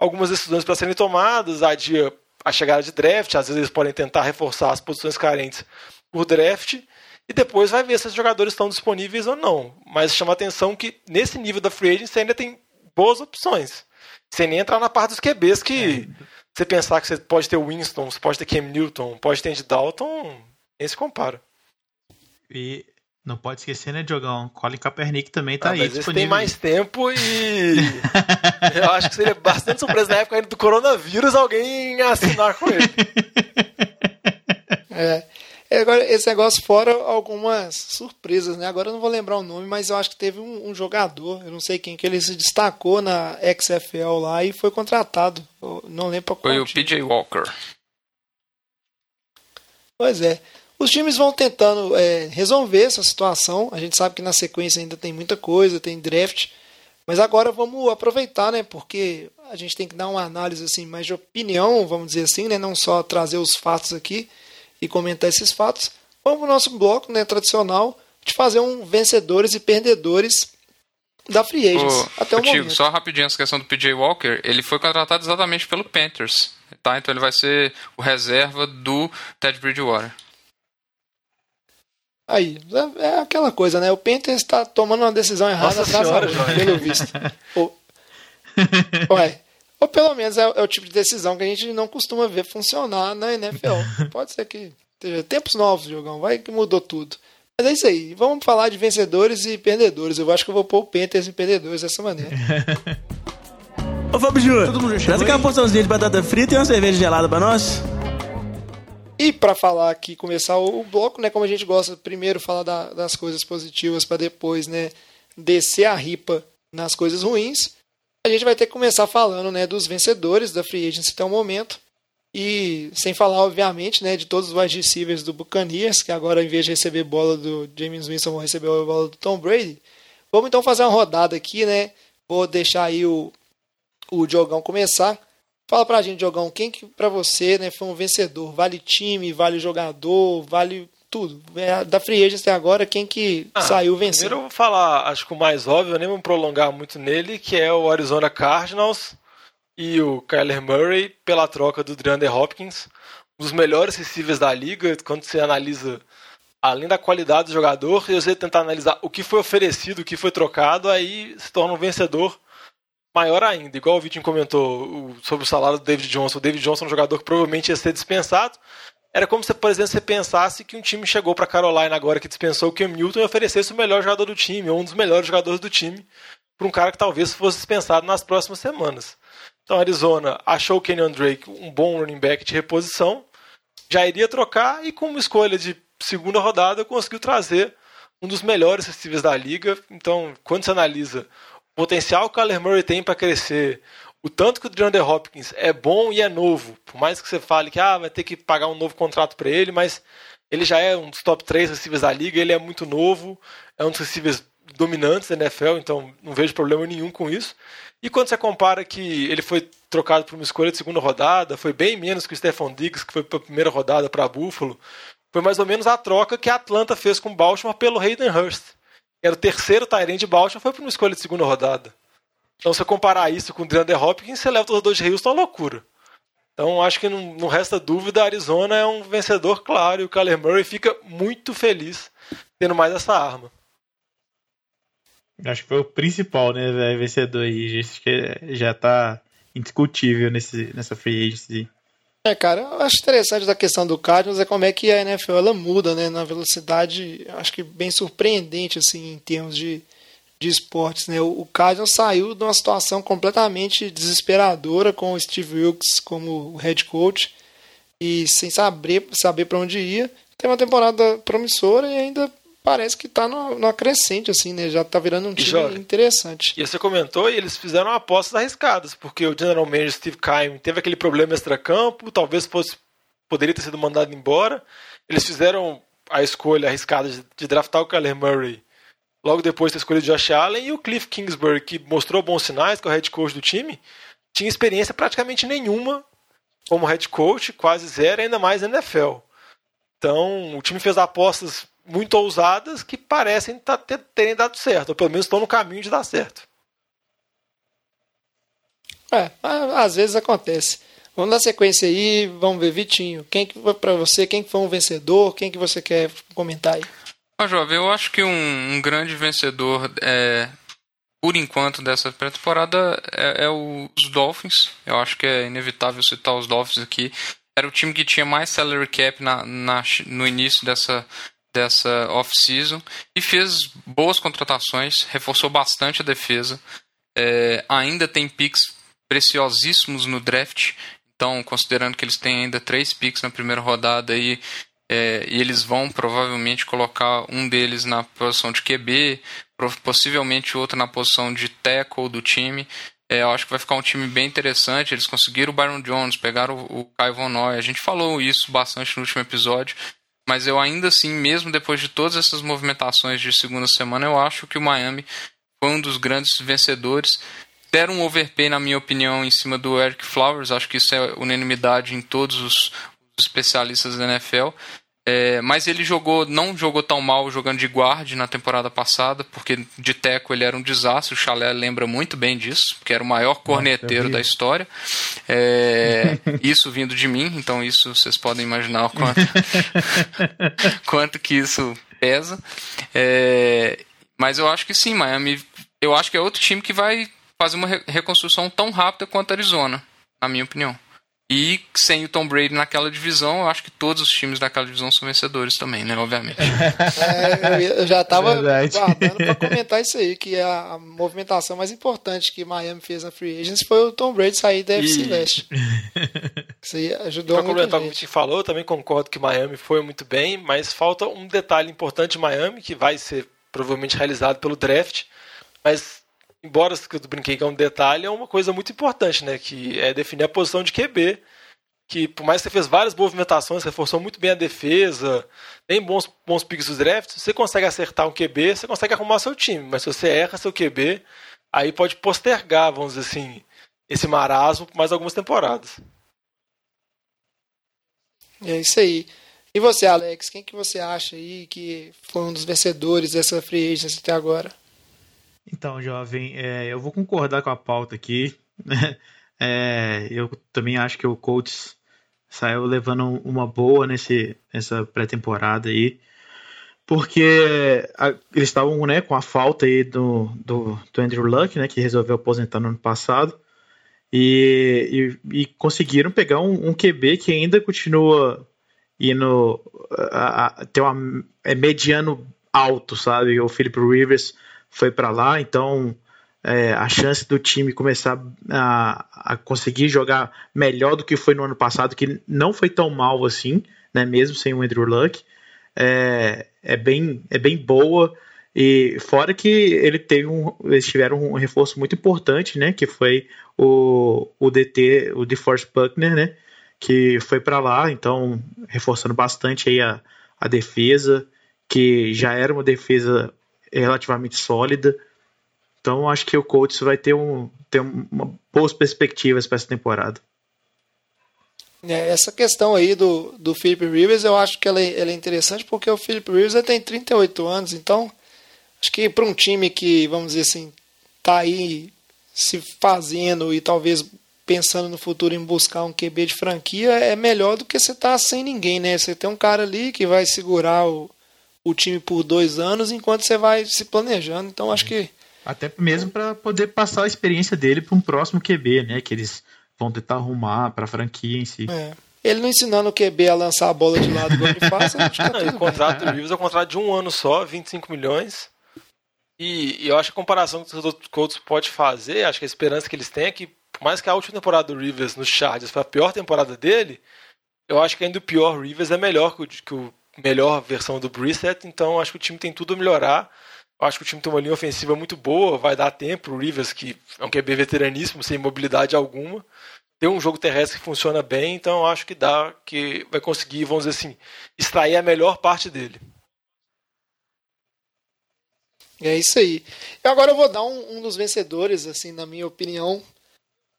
algumas decisões para serem tomadas, adia a chegada de draft, às vezes eles podem tentar reforçar as posições carentes por draft, e depois vai ver se os jogadores estão disponíveis ou não. Mas chama atenção que nesse nível da free agency ainda tem boas opções. Sem nem entrar na parte dos QBs que é. você pensar que você pode ter Winston, você pode ter Cam Newton, pode ter Andy Dalton, nem se compara. E não pode esquecer, né, Diogão? Colin Kaepernick também tá ah, aí mas disponível. tem mais tempo e eu acho que seria bastante surpresa na época ainda do coronavírus alguém assinar com ele. É. Agora, esse negócio fora algumas surpresas, né? Agora eu não vou lembrar o nome, mas eu acho que teve um, um, jogador, eu não sei quem, que ele se destacou na XFL lá e foi contratado. Eu não lembro qual Foi o PJ Walker. Pois é. Os times vão tentando é, resolver essa situação. A gente sabe que na sequência ainda tem muita coisa, tem draft. Mas agora vamos aproveitar, né? Porque a gente tem que dar uma análise assim, mais de opinião, vamos dizer assim, né? Não só trazer os fatos aqui e comentar esses fatos. Vamos para o nosso bloco né, tradicional de fazer um vencedores e perdedores da Free Agents. Ô, até o, momento. Só rapidinho essa questão do PJ Walker, ele foi contratado exatamente pelo Panthers. Tá? Então ele vai ser o reserva do Ted Bridgewater. Aí, é, é aquela coisa, né? O Penta está tomando uma decisão errada Nossa senhora, pelo visto. o... Ué, Ou pelo menos é, é, o tipo de decisão que a gente não costuma ver funcionar na NFL. Pode ser que esteja tempos novos, jogão, vai que mudou tudo. Mas é isso aí. Vamos falar de vencedores e perdedores. Eu acho que eu vou pôr o Panthers em perdedores dessa maneira. Ô Fábio Júnior, traz aquela porçãozinha de batata frita e uma cerveja gelada pra nós. E para falar aqui, começar o, bloco, né, como a gente gosta, primeiro falar da, das coisas positivas para depois, né, descer a ripa nas coisas ruins, a gente vai ter que começar falando, né, dos vencedores da Free Agency até o momento. E sem falar, obviamente, né, de todos os wide receivers do Buccaneers, que agora, em vez de receber bola do James Winston, vão receber a bola do Tom Brady. Vamos então fazer uma rodada aqui, né? Vou deixar aí o, o Diogão começar. Fala pra gente, Diogão, quem que pra você né, foi um vencedor? Vale time, vale jogador, vale tudo. É, da Free Agents até agora, quem que ah, saiu vencendo? Primeiro eu vou falar, acho que o mais óbvio, eu nem vou me prolongar muito nele, que é o Arizona Cardinals e o Kyler Murray pela troca do DeAndre Hopkins. Um dos melhores receivers da liga, quando você analisa além da qualidade do jogador, e você tentar analisar o que foi oferecido, o que foi trocado, aí se torna um vencedor maior ainda. Igual o Vitinho comentou sobre o salário do David Johnson. O David Johnson é um jogador que provavelmente ia ser dispensado. Era como se, por exemplo, você pensasse que um time chegou para Carolina agora que dispensou o Cam Newton e oferecesse o melhor jogador do time, ou um dos melhores jogadores do time, para um cara que talvez fosse dispensado nas próximas semanas. Então, Arizona achou o Kenyon Drake um bom running back de reposição, já iria trocar e, com uma escolha de segunda rodada, conseguiu trazer um dos melhores receivers da liga. Então, quando você analisa potencial que o Kyler Murray tem para crescer, o tanto que o DeAndre Hopkins é bom e é novo, por mais que você fale que ah, vai ter que pagar um novo contrato para ele, mas ele já é um dos top 3 receivers da liga, ele é muito novo, é um dos receivers dominantes da NFL, então não vejo problema nenhum com isso. E quando você compara que ele foi trocado por uma escolha de segunda rodada, foi bem menos que o Stephon Diggs, que foi para a primeira rodada para Buffalo, foi mais ou menos a troca que a Atlanta fez com Baltimore pelo Hayden Hurst era o terceiro Tyrant de Baltimore, foi para uma escolha de segunda rodada. Então, se você comparar isso com o DeAndre Hopkins, você leva o torcedor de Houston à loucura. Então, acho que não, não resta dúvida, a Arizona é um vencedor claro e o Kyler Murray fica muito feliz tendo mais essa arma. Acho que foi o principal, né, vencedor aí. Acho que já está indiscutível nesse, nessa free agency. É, cara, eu acho interessante da questão do Cardinals é como é que a NFL ela muda, né, na velocidade, acho que bem surpreendente assim em termos de, de esportes, né? O, Cardinals saiu de uma situação completamente desesperadora com o Steve Wilkes como head coach e sem saber saber para onde ia. Tem uma temporada promissora e ainda parece que está numa crescente, assim, né? Já está virando um time interessante. E você comentou, e eles fizeram apostas arriscadas, porque o general manager Steve Keim teve aquele problema extra-campo, talvez fosse, poderia ter sido mandado embora. Eles fizeram a escolha arriscada de, de draftar o Kyler Murray logo depois da escolha de Josh Allen, e o Cliff Kingsbury, que mostrou bons sinais, que é o head coach do time, tinha experiência praticamente nenhuma como head coach, quase zero, ainda mais na NFL. Então, o time fez apostas muito ousadas que parecem tá, terem dado certo, ou pelo menos estão no caminho de dar certo. É, às vezes acontece. Vamos dar sequência aí, vamos ver, Vitinho, quem que foi para você, quem que foi um vencedor, quem que você quer comentar aí? Ah, jovem, eu acho que um, um grande vencedor é, por enquanto dessa pré-temporada é, é, os Dolphins. Eu acho que é inevitável citar os Dolphins aqui. Era o time que tinha mais salary cap na, na no início dessa dessa off-season e fez boas contratações, reforçou bastante a defesa. É, ainda tem picks preciosíssimos no draft, então considerando que eles têm ainda três picks na primeira rodada e, é, e eles vão provavelmente colocar um deles na posição de QB, possivelmente outro na posição de tackle do time. É, eu acho que vai ficar um time bem interessante. Eles conseguiram o Byron Jones, pegaram o, o Kai Von Noy. A gente falou isso bastante no último episódio mas eu ainda assim, mesmo depois de todas essas movimentações de segunda semana, eu acho que o Miami foi um dos grandes vencedores. Deram um overpay, na minha opinião, em cima do Eric Flowers, acho que isso é unanimidade em todos os especialistas da NFL. É, mas ele jogou, não jogou tão mal jogando de guarde na temporada passada, porque de teco ele era um desastre. O Chalé lembra muito bem disso, porque era o maior corneteiro Nossa, da história. É, isso vindo de mim, então isso vocês podem imaginar o quanto, quanto que isso pesa. É, mas eu acho que sim, Miami. Eu acho que é outro time que vai fazer uma reconstrução tão rápida quanto a Arizona, na minha opinião. E sem o Tom Brady naquela divisão, eu acho que todos os times daquela divisão são vencedores também, né? Obviamente. É, eu já estava guardando para comentar isso aí, que a, a, movimentação mais importante que Miami fez na Free Agents foi o Tom Brady sair da FC West. Isso aí ajudou pra complementar o que a gente falou, eu também concordo que Miami foi muito bem, mas falta um detalhe importante de Miami, que vai ser provavelmente realizado pelo draft, mas embora eu brinquei que é um detalhe, é uma coisa muito importante, né? Que é definir a posição de QB. Que por mais que você fez várias movimentações, reforçou muito bem a defesa, tem bons, bons picks dos drafts, você consegue acertar um QB, você consegue arrumar seu time. Mas se você erra seu QB, aí pode postergar, vamos dizer assim, esse marasmo por mais algumas temporadas. É isso aí. E você, Alex, quem que você acha aí que foi um dos vencedores dessa free agency até agora? Então, jovem, é, eu vou concordar com a pauta aqui. Né? É, eu também acho que o Colts saiu levando uma boa nesse, nessa pré-temporada aí. Porque a, eles estavam né, com a falta aí do, do, do, Andrew Luck, né, que resolveu aposentar no ano passado. E, e, e conseguiram pegar um, um, QB que ainda continua indo a, a, ter uma, é mediano alto, sabe? O Philip Rivers foi para lá, então é, a chance do time começar a, a, conseguir jogar melhor do que foi no ano passado, que não foi tão mal assim, né, mesmo sem o Andrew Luck, é, é, bem, é bem boa. E fora que ele teve um, eles tiveram um reforço muito importante, né, que foi o, o DT, o DeForce Buckner, né, que foi para lá, então reforçando bastante aí a, a defesa, que já era uma defesa relativamente sólida. Então acho que o Colts vai ter, um, ter uma, boas perspectivas para essa temporada. É, essa questão aí do, do Philip Rivers, eu acho que ela é, ela é interessante porque o Philip Rivers tem 38 anos, então acho que para um time que, vamos dizer assim, tá aí se fazendo e talvez pensando no futuro em buscar um QB de franquia, é melhor do que você estar tá sem ninguém, né? Você tem um cara ali que vai segurar o, o time por dois anos enquanto você vai se planejando. Então acho que. Até mesmo para poder passar a experiência dele para um próximo QB, né? Que eles vão tentar arrumar para a franquia em si. É. Ele não ensinando o QB a lançar a bola de lado igual ele faz, acho que tá o contrato do Rivers é um contrato de um ano só, 25 milhões. E, e eu acho que a comparação que os outros Colts pode fazer, acho que a esperança que eles têm é que, por mais que a última temporada do Rivers no Chargers foi a pior temporada dele, eu acho que ainda o pior Rivers é melhor que o, que o melhor versão do Brissett, então acho que o time tem tudo a melhorar. Acho que o time tem uma linha ofensiva muito boa, vai dar tempo. O Rivers, que é um QB veteraníssimo, sem mobilidade alguma, tem um jogo terrestre que funciona bem, então acho que dá, que vai conseguir, vamos dizer assim, extrair a melhor parte dele. É isso aí. E agora eu vou dar um, um, dos vencedores, assim, na minha opinião,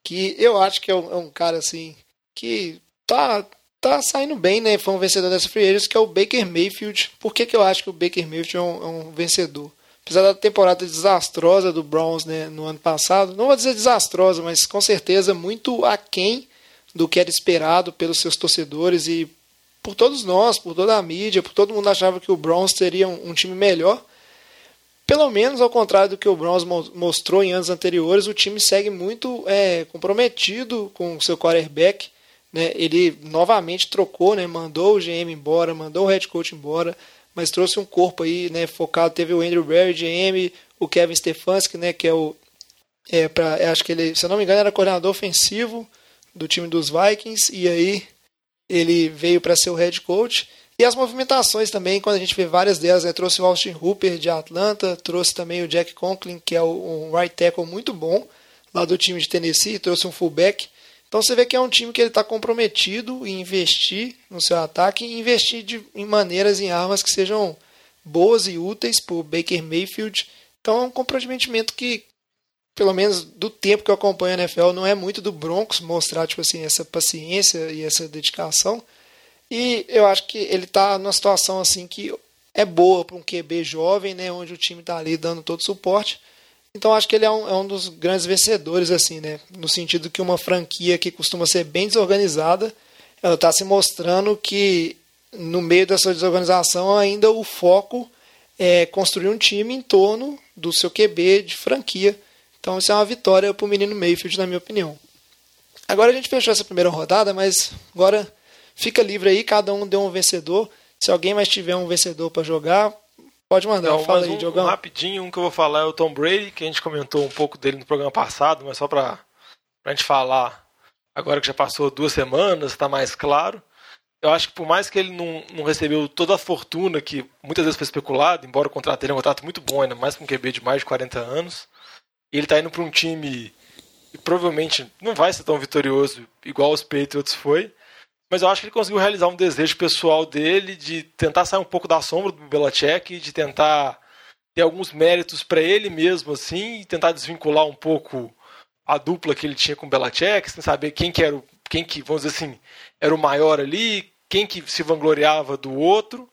que eu acho que é um, é um cara assim que tá tá saindo bem, né? Foi um vencedor dessa free que é o Baker Mayfield. Por que, que eu acho que o Baker Mayfield é um, é um vencedor? Apesar da temporada desastrosa do Browns né, no ano passado, não vou dizer desastrosa, mas com certeza muito aquém do que era esperado pelos seus torcedores e por todos nós, por toda a mídia, por todo mundo achava que o Browns seria um, um time melhor. Pelo menos ao contrário do que o Browns mostrou em anos anteriores, o time segue muito é, comprometido com o seu quarterback né, ele novamente trocou, né, mandou o GM embora, mandou o head coach embora, mas trouxe um corpo aí, né, focado. Teve o Andrew Barry, GM, o Kevin Stefanski, né, que é o. É, pra, acho que ele, se eu não me engano, era coordenador ofensivo do time dos Vikings, e aí ele veio para ser o head coach. E as movimentações também, quando a gente vê várias delas, né, trouxe o Austin Hooper de Atlanta, trouxe também o Jack Conklin, que é um right tackle muito bom, lá do time de Tennessee, trouxe um fullback. Então você vê que é um time que ele está comprometido em investir no seu ataque e investir de, em maneiras, em armas que sejam boas e úteis para o Baker Mayfield. Então é um comprometimento que, pelo menos do tempo que eu acompanho a NFL, não é muito do Broncos mostrar tipo assim, essa paciência e essa dedicação. E eu acho que ele está numa situação assim que é boa para um QB jovem, né, onde o time está ali dando todo o suporte então acho que ele é um, é um dos grandes vencedores, assim, né? No sentido que uma franquia que costuma ser bem desorganizada, ela está se mostrando que no meio dessa desorganização ainda o foco é construir um time em torno do seu QB de franquia. Então isso é uma vitória para o menino Mayfield, na minha opinião. Agora a gente fechou essa primeira rodada, mas agora fica livre aí, cada um deu um vencedor. Se alguém mais tiver um vencedor para jogar, pode mandar. Não, Fala aí, um, Diogão. um rapidinho, um que eu vou falar é o Tom Brady, que a gente comentou um pouco dele no programa passado, mas só pra, pra gente falar agora que já passou duas semanas, tá mais claro. Eu acho que por mais que ele não, não recebeu toda a fortuna que muitas vezes foi especulado, embora o contrato dele é um contrato muito bom, ainda mais com um QB de mais de 40 anos, ele tá indo para um time que provavelmente não vai ser tão vitorioso igual os Patriots foi, mas eu acho que ele conseguiu realizar um desejo pessoal dele de tentar sair um pouco da sombra do Belichick, de tentar ter alguns méritos para ele mesmo assim, e tentar desvincular um pouco a dupla que ele tinha com o Belichick, sem saber quem que era o, quem que, vamos dizer assim, era o maior ali, quem que se vangloriava do outro.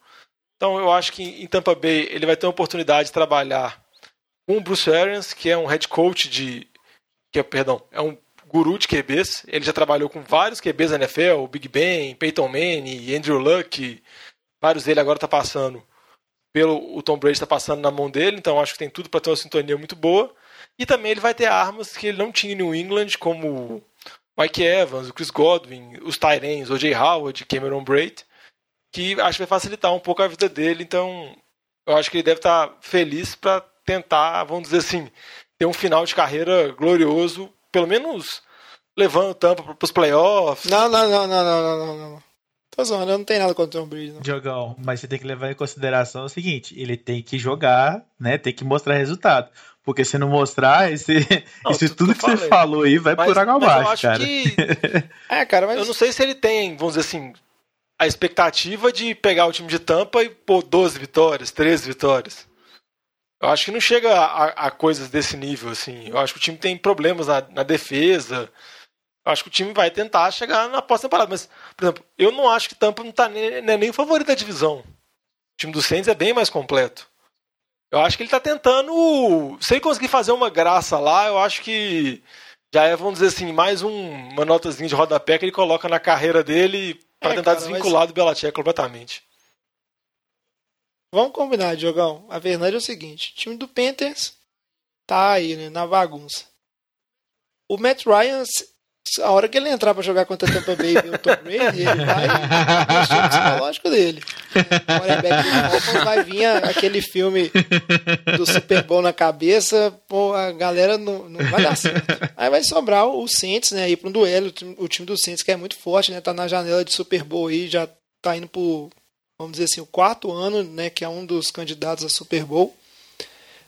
Então eu acho que em Tampa Bay ele vai ter uma oportunidade de trabalhar com o Bruce Arians, que é um head coach de que é, perdão, é um guru de QBs. Ele já trabalhou com vários QBs na NFL, Big Ben, Peyton Manning, Andrew Luck, vários dele agora tá passando pelo o Tom Brady está passando na mão dele, então acho que tem tudo para ter uma sintonia muito boa. E também ele vai ter armas que ele não tinha em New England, como Mike Evans, o Chris Godwin, os Tyrens, o J. Howard, Cameron Braid, que acho que vai facilitar um pouco a vida dele. Então, eu acho que ele deve estar feliz para tentar, vamos dizer assim, ter um final de carreira glorioso, pelo menos levando o Tampa para os playoffs. Não, não, não, não, não, não, não, não. Tô zoando, eu não tenho nada contra o Tom Brady. Não. Diogão, mas você tem que levar em consideração o seguinte: ele tem que jogar, né? Tem que mostrar resultado. Porque se não mostrar, esse, Não, isso tu- tudo tu que você falei. falou aí vai Mas- por água abaixo, acho cara. que É, cara, mas Eu não sei se ele tem, vamos dizer assim, a expectativa de pegar o time de Tampa e pôr 12 vitórias, 13 vitórias. Eu acho que não chega a, a coisas desse nível, assim. Eu acho que o time tem problemas na, na defesa. Eu acho que o time vai tentar chegar na pós-temporada. Mas, por exemplo, eu não acho que Tampa não, tá nem, não é nem o favorito da divisão. O time do Saints é bem mais completo. Eu acho que ele tá tentando. Se ele conseguir fazer uma graça lá, eu acho que já é, vamos dizer assim, mais um, uma notazinha de rodapé que ele coloca na carreira dele para É, tentar cara, desvincular do Belichick completamente. Vamos combinar, Diogão. A verdade é o seguinte: o time do Panthers tá aí, né, na bagunça. O Matt Ryan, a hora que ele entrar pra jogar contra a Tampa Bay e o Tom Brady, ele vai mexer no psicológico dele. O quarterback do vai vir aquele filme do Super Bowl na cabeça, pô, a galera não, não vai dar certo. Aí vai sobrar o Saints, né, aí para um duelo, o time, o time do Saints que é muito forte, né, tá na janela de Super Bowl aí, já tá indo pro, vamos dizer assim, o quarto ano, né, que é um dos candidatos a Super Bowl.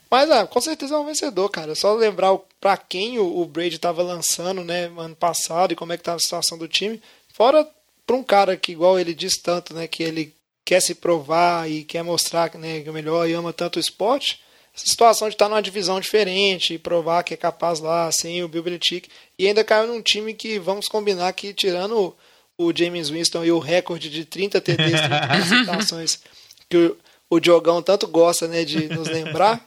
Mas, ah, com certeza é um vencedor, cara. Só lembrar pra quem o, o Brady tava lançando, né, ano passado e como é que tava a situação do time. Fora pra um cara que, igual ele diz tanto, né, que ele quer se provar e quer mostrar né, que é melhor e ama tanto o esporte. Essa situação de estar numa divisão diferente e provar que é capaz lá, sem o Bill Belichick. E ainda caiu num time que, vamos combinar que, tirando o, James Winston e o recorde de 30 TDs, 30 interceptações, que o, o Diogão tanto gosta né, de nos lembrar,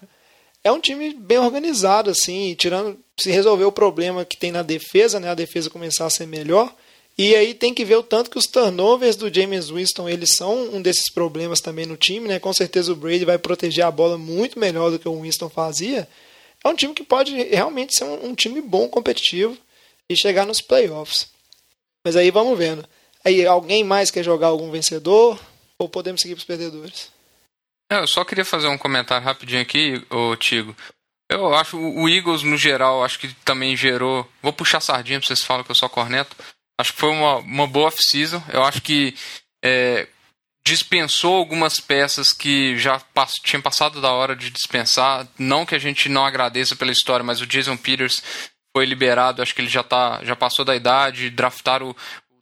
é um time bem organizado, assim, tirando se resolver o problema que tem na defesa, né, a defesa começar a ser melhor. E aí tem que ver o tanto que os turnovers do James Winston, eles são um desses problemas também no time, né? Com certeza o Brady vai proteger a bola muito melhor do que o Winston fazia. É um time que pode realmente ser um, um time bom, competitivo e chegar nos playoffs. Mas aí vamos vendo. Aí alguém mais quer jogar algum vencedor ou podemos seguir para os perdedores? É, Eu só queria fazer um comentário rapidinho aqui, ô Tigo. Eu acho o Eagles, no geral, acho que também gerou. Vou puxar sardinha pra vocês falam que eu sou corneto. Acho que foi uma, uma boa off-season. Eu acho que é, dispensou algumas peças que já pass tinha passado da hora de dispensar. Não que a gente não agradeça pela história, mas o Jason Peters foi liberado. Acho que ele já, tá, já passou da idade. Draftaram o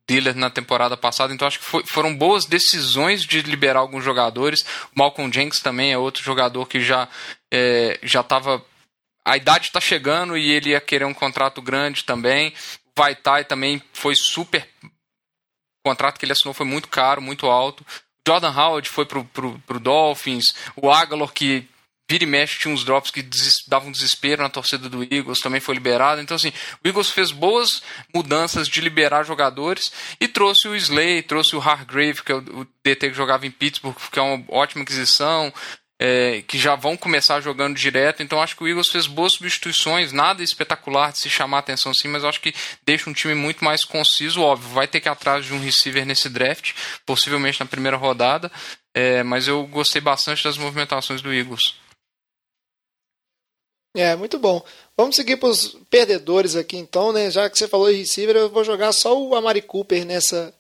Diller na temporada passada, então acho que foi- foram boas decisões de liberar alguns jogadores. O Malcolm Jenkins também é outro jogador que já é, já estava a idade está chegando e ele ia querer um contrato grande também. O Vaitai também foi super o contrato que ele assinou foi muito caro, muito alto. Jordan Howard foi pro, pro, pro Dolphins. O Agalor, que vira e mexe, tinha uns drops que deses- davam desespero na torcida do Eagles, também foi liberado. Então, assim, o Eagles fez boas mudanças de liberar jogadores e trouxe o Slay, trouxe o Hargrave, que é o o DT que jogava em Pittsburgh, que é uma ótima aquisição. é, que já vão começar jogando direto. Então acho que o Eagles fez boas substituições, nada espetacular de se chamar a atenção sim, mas acho que deixa um time muito mais conciso, óbvio. Vai ter que ir atrás de um receiver nesse draft, possivelmente na primeira rodada. É, mas eu gostei bastante das movimentações do Eagles. É, muito bom. Vamos seguir para os perdedores aqui então, né? Já que você falou de receiver, eu vou jogar só o Amari Cooper nessa,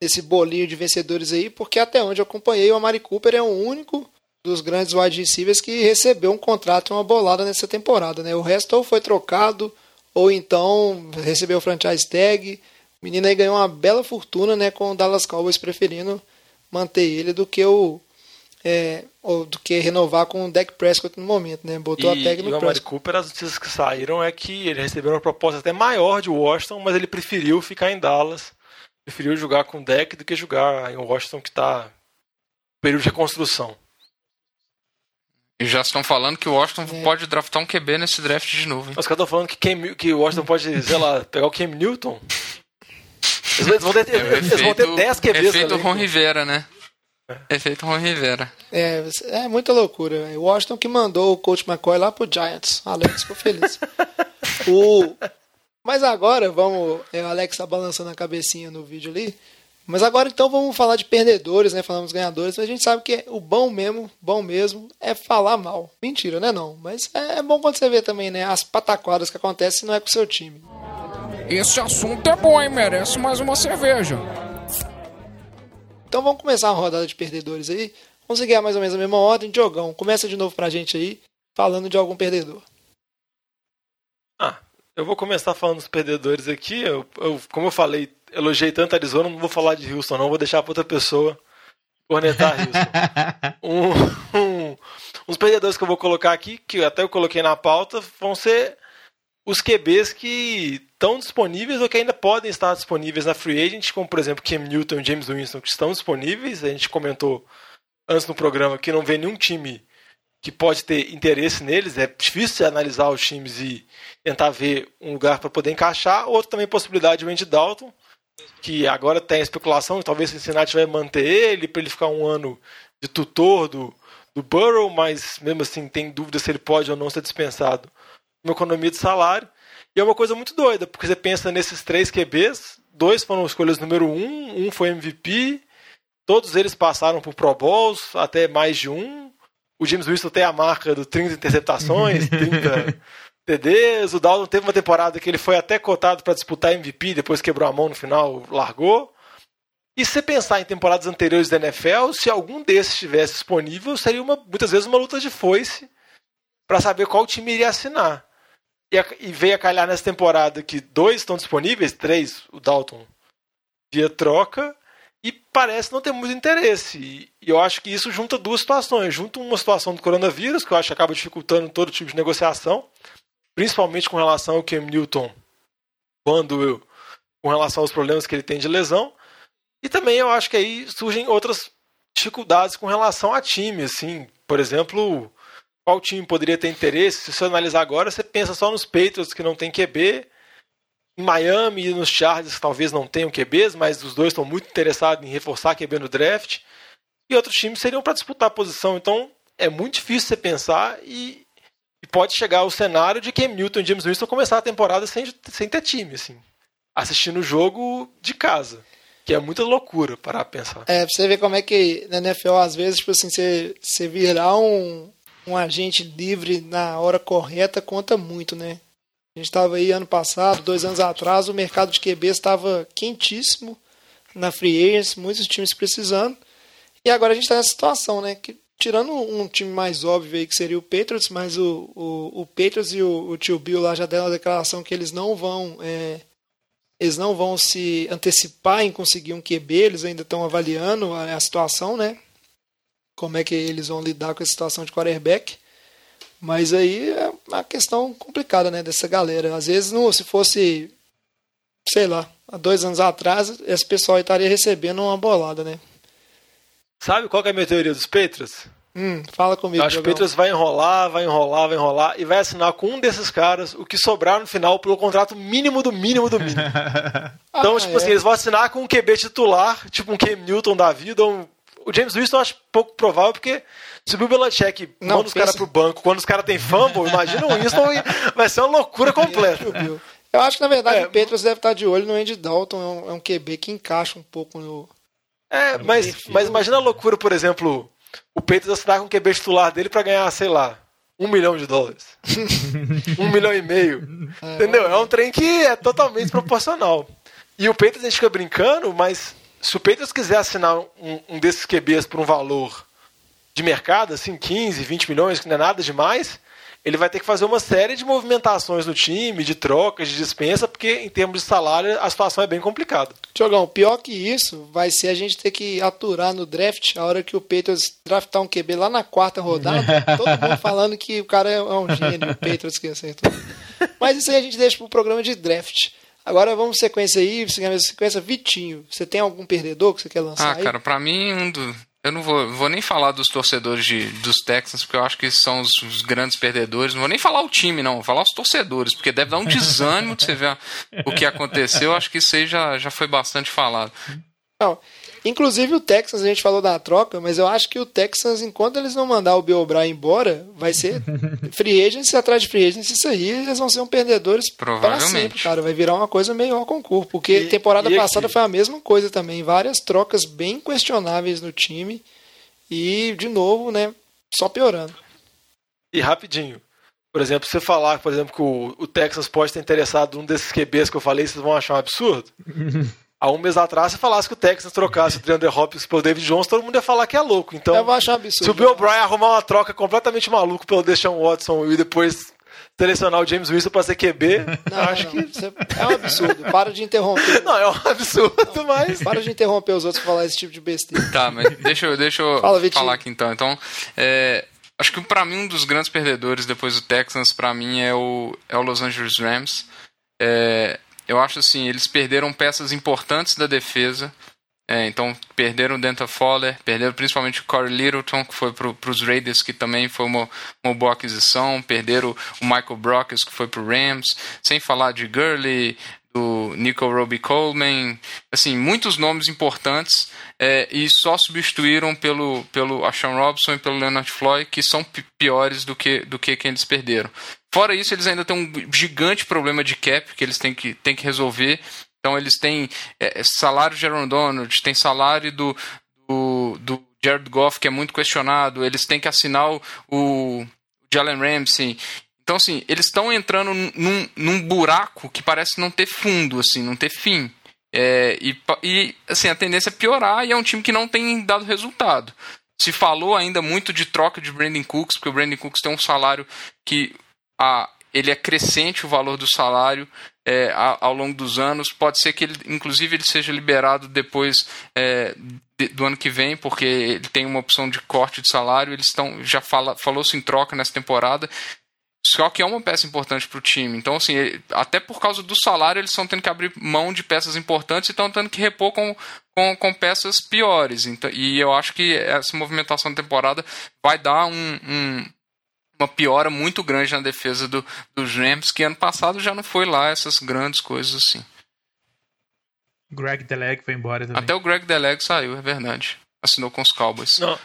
nesse bolinho de vencedores aí, porque até onde eu acompanhei, o Amari Cooper é o único dos grandes wide receivers que recebeu um contrato e uma bolada nessa temporada, né? O resto ou foi trocado, ou então recebeu o franchise tag. O menino aí ganhou uma bela fortuna, né? Com o Dallas Cowboys preferindo manter ele do que o é, ou do que renovar com o Dak Prescott no momento, né? Botou e, a tag no e o Amari Cooper, as notícias que saíram é que ele recebeu uma proposta até maior de Washington, mas ele preferiu ficar em Dallas, preferiu jogar com o Dak do que jogar em Washington, que está em período de reconstrução. E já estão falando que o Washington é. pode draftar um QB nesse draft de novo. Hein? Os caras estão falando que, Cam, que o Washington pode, sei lá, pegar o Cam Newton. Eles vão ter, é, eles efeito, vão ter 10 QBs Efeito Ron Rivera, né? É. Efeito Ron Rivera. É, é muita loucura. O Washington que mandou o coach McCoy lá pro Giants. Alex ficou feliz. o... Mas agora, vamos. É, o Alex tá balançando a cabecinha no vídeo ali. Mas agora então vamos falar de perdedores, né? Falamos ganhadores, mas a gente sabe que o bom mesmo, bom mesmo, é falar mal. Mentira, né não? Mas é, é bom quando você vê também, né? As pataquadas que acontecem não é com o seu time. Esse assunto é bom, hein? Merece mais uma cerveja. Então vamos começar a rodada de perdedores aí. Vamos seguir mais ou menos a mesma ordem. Diogão, começa de novo pra gente aí, falando de algum perdedor. Ah, eu vou começar falando dos perdedores aqui. Eu, eu, como eu falei, elogiei tanto a Arizona, não vou falar de Houston, não, vou deixar para outra pessoa cornetar Houston. um, um, os perdedores que eu vou colocar aqui, que até eu coloquei na pauta, vão ser os QBs que estão disponíveis ou que ainda podem estar disponíveis na free agent, como por exemplo Cam Newton e James Winston, que estão disponíveis. A gente comentou antes no programa que não vê nenhum time que pode ter interesse neles. É difícil analisar os times e tentar ver um lugar para poder encaixar. Outra também possibilidade, o Andy Dalton, que agora tem a especulação talvez o Cincinnati vai manter ele para ele ficar um ano de tutor do, do Burrow, mas mesmo assim tem dúvida se ele pode ou não ser dispensado uma economia de salário. E é uma coisa muito doida, porque você pensa nesses três QBs, dois foram escolhas número um, um foi MVP, todos eles passaram por Pro Bowls, até mais de um. O James Winston tem a marca do 30 interceptações, 30 TDs. O Dalton teve uma temporada que ele foi até cotado para disputar MVP, depois quebrou a mão no final, largou. E se você pensar em temporadas anteriores da NFL, se algum desses estivesse disponível, seria uma, muitas vezes uma luta de foice para saber qual time iria assinar. E, e veio a calhar nessa temporada que dois estão disponíveis, três, o Dalton via troca, e parece não ter muito interesse. E, eu acho que isso junta duas situações. Junta uma situação do coronavírus, que eu acho que acaba dificultando todo tipo de negociação, principalmente com relação ao Cam Newton, quando eu, com relação aos problemas que ele tem de lesão. E também eu acho que aí surgem outras dificuldades com relação a time, assim, por exemplo, qual time poderia ter interesse? Se você analisar agora, você pensa só nos Patriots que não tem QB, em Miami e nos Chargers que talvez não tenham QBs, mas os dois estão muito interessados em reforçar QB no draft. E outros times seriam para disputar a posição. Então é muito difícil você pensar e, e pode chegar o cenário de que Newton e James Winston começar a temporada sem, sem ter time, assim, assistindo o jogo de casa. Que é muita loucura para pensar. É, pra você ver como é que na NFL, às vezes, tipo assim, você, você virar um, um agente livre na hora correta conta muito, né? A gente estava aí ano passado, dois anos atrás, o mercado de QB estava quentíssimo na free agents, muitos times precisando. E agora a gente está nessa situação, né? Que, tirando um time mais óbvio aí que seria o Patriots, mas o, o, o Patriots e o, o tio Bill lá já deram a declaração que eles não vão é, eles não vão se antecipar em conseguir um QB, eles ainda estão avaliando a, a situação, né? Como é que eles vão lidar com a situação de quarterback. Mas aí é uma questão complicada, né, dessa galera. Às vezes, não, se fosse, sei lá, há dois anos atrás, esse pessoal estaria recebendo uma bolada, né? Sabe qual é a minha teoria dos Patriots? Hum, fala comigo. Eu acho que o Patriots vai enrolar, vai enrolar, vai enrolar e vai assinar com um desses caras o que sobrar no final pelo contrato mínimo do mínimo do mínimo. então, ah, tipo assim, é. assim, eles vão assinar com um QB titular, tipo um Cam Newton da vida um O James Winston eu acho pouco provável, porque se o Bill Belichick Não, manda os caras pro banco quando os caras têm fumble, imagina o Winston e vai ser uma loucura completa. Eu acho que, na verdade, É. o Patriots deve estar de olho no Andy Dalton. É um, é um QB que encaixa um pouco no... É, mas, mas imagina a loucura, por exemplo, o Patriots assinar com o QB titular dele pra ganhar, sei lá, um milhão de dólares. um milhão e meio. Entendeu? É um trem que é totalmente proporcional. E o Patriots a gente fica brincando, mas se o Patriots quiser assinar um, um desses QBs por um valor de mercado, assim, 15, 20 milhões, que não é nada demais, ele vai ter que fazer uma série de movimentações no time, de trocas, de dispensa, porque em termos de salário a situação é bem complicada. Jogão, pior que isso vai ser a gente ter que aturar no draft a hora que o Patriots draftar um QB lá na quarta rodada. todo mundo falando que o cara é um gênio, o Patriots que acertou. Mas isso aí a gente deixa pro programa de draft. Agora vamos sequência aí, sequência Vitinho. Você tem algum perdedor que você quer lançar Ah, aí? cara, pra mim, um do. Eu não vou, vou nem falar dos torcedores de, dos Texans, porque eu acho que são os, os grandes perdedores. Não vou nem falar o time, não. Vou falar os torcedores, porque deve dar um desânimo de você ver o que aconteceu. Eu acho que isso aí já, já foi bastante falado. Não. Inclusive o Texans, a gente falou da troca, mas eu acho que o Texans, enquanto eles não mandar o Bill O'Brien embora, vai ser free agency atrás de free agency. Isso aí, eles vão ser um perdedores para sempre, cara. Vai virar uma coisa meio ao concurso. Porque E- temporada e passada aqui? foi a mesma coisa também. Várias trocas bem questionáveis no time. E, de novo, né, só piorando. E rapidinho. Por exemplo, você falar, por exemplo, que o, o Texas pode estar interessado num desses QBs que eu falei, vocês vão achar um absurdo. Há um mês atrás, você falasse que o Texas trocasse o DeAndre Hopkins pelo David Jones, todo mundo ia falar que é louco. Então, eu vou achar um absurdo. se o Bill O'Brien arrumar uma troca completamente maluco pelo Deshaun Watson e depois selecionar o James Wilson para ser QB, Não, acho não, que... isso é um absurdo. Para de interromper. Não, é um absurdo, mas... Para de interromper os outros pra falar esse tipo de besteira. Tá, mas deixa eu, deixa eu Fala, falar aqui então. Então, é, acho que pra mim um dos grandes perdedores depois do Texans, pra mim, é o, é o Los Angeles Rams. É, eu acho assim, eles perderam peças importantes da defesa. É, então, perderam o Denta Fowler, perderam principalmente o Corey Littleton, que foi para os Raiders, que também foi uma, uma boa aquisição. Perderam o Michael Brockers, que foi para o Rams. Sem falar de Gurley, do Nico Roby Coleman. Assim, muitos nomes importantes. é, e só substituíram pelo, pelo Ashawn Robson e pelo Leonard Floyd, que são pi- piores do que, do que quem eles perderam. Fora isso, eles ainda têm um gigante problema de cap que eles têm que, têm que resolver. Então eles têm é, salário de Aaron Donald, tem salário do, do, do Jared Goff, que é muito questionado. Eles têm que assinar o, o Jalen Ramsey. Então, assim, eles estão entrando num, num buraco que parece não ter fundo, assim, não ter fim. É, e, e, assim, a tendência é piorar e é um time que não tem dado resultado. Se falou ainda muito de troca de Brandon Cooks, porque o Brandon Cooks tem um salário que a, ele é crescente o valor do salário é, ao longo dos anos. Pode ser que ele, inclusive, ele seja liberado depois é, de- do ano que vem, porque ele tem uma opção de corte de salário. Eles estão já fala, falou-se em troca nessa temporada. Só que é uma peça importante para o time. Então, assim, ele- até por causa do salário, eles estão tendo que abrir mão de peças importantes e estão tendo que repor com, com, com peças piores. Então, e eu acho que essa movimentação da temporada vai dar um, um- uma piora muito grande na defesa do, dos Rams, que ano passado já não foi lá essas grandes coisas assim. Greg Deleg foi embora também. Até o Greg Deleg saiu, é verdade. Assinou com os Cowboys. Não.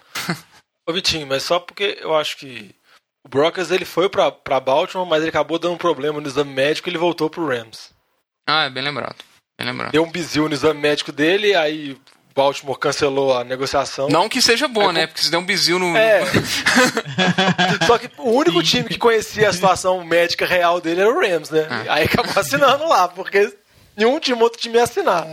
Ô Vitinho, mas só porque eu acho que o Brockers ele foi pra, pra Baltimore, mas ele acabou dando um problema no exame médico e ele voltou pro Rams. Ah, é bem lembrado. Bem lembrado. Deu um bizil no exame médico dele, aí Baltimore cancelou a negociação. Não que seja bom, É, né? Porque se der um bizil no. É. Só que o único time que conhecia a situação médica real dele era o Rams, né? É. Aí acabou assinando lá, porque nenhum time, outro time ia assinar.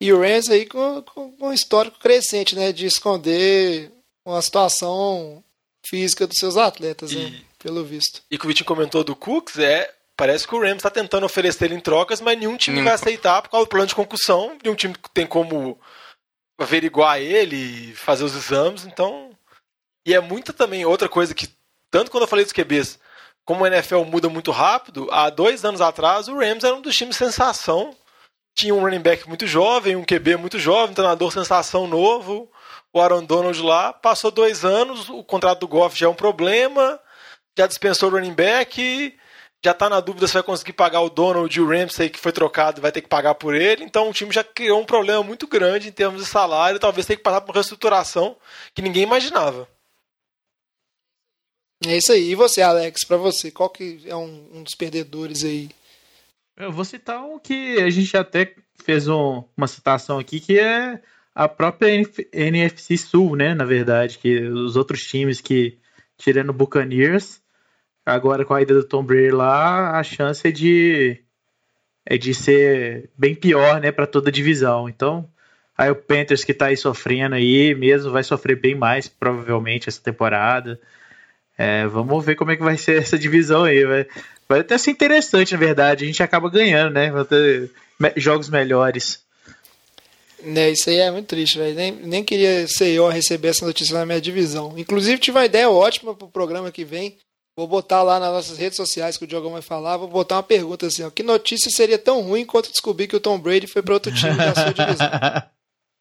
E o Rams aí com, com um histórico crescente, né? De esconder uma situação física dos seus atletas, né? E- Pelo visto. E o que o Vitinho comentou do Cooks é. Parece que o Rams está tentando oferecer ele em trocas, mas nenhum time vai aceitar por causa do plano de concussão. Nenhum time tem como averiguar ele fazer os exames. Então. E é muita também outra coisa que. Tanto quando eu falei dos QBs, como o NFL muda muito rápido, há dois anos atrás o Rams era um dos times sensação. Tinha um running back muito jovem, um QB muito jovem, um treinador sensação novo. O Aaron Donald lá, passou dois anos, o contrato do Goff já é um problema, já dispensou o running back, já tá na dúvida se vai conseguir pagar o Donald e o Ramsey que foi trocado, vai ter que pagar por ele. Então o time já criou um problema muito grande em termos de salário, talvez tenha que passar por uma reestruturação que ninguém imaginava. É isso aí. E você, Alex, para você, qual que é um, um, dos perdedores aí? Eu vou citar um que a gente até fez um, uma citação aqui, que é a própria NFC Sul, né? Na verdade, que os outros times que, tirando o Buccaneers, agora com a ida do Tom Brady lá, a chance é de é de ser bem pior, né, para toda a divisão. Então, aí o Panthers que tá aí sofrendo aí, mesmo vai sofrer bem mais provavelmente essa temporada. É, vamos ver como é que vai ser essa divisão aí. Vai, vai até ser interessante, na verdade. A gente acaba ganhando, né? Vai ter jogos melhores. Né, isso aí é muito triste, velho. Nem, nem queria ser eu a receber essa notícia na minha divisão. Inclusive, tive uma ideia ótima pro programa que vem. Vou botar lá nas nossas redes sociais que o Diogão vai falar. Vou botar uma pergunta assim: ó, que notícia seria tão ruim quanto descobrir que o Tom Brady foi para outro time da sua divisão?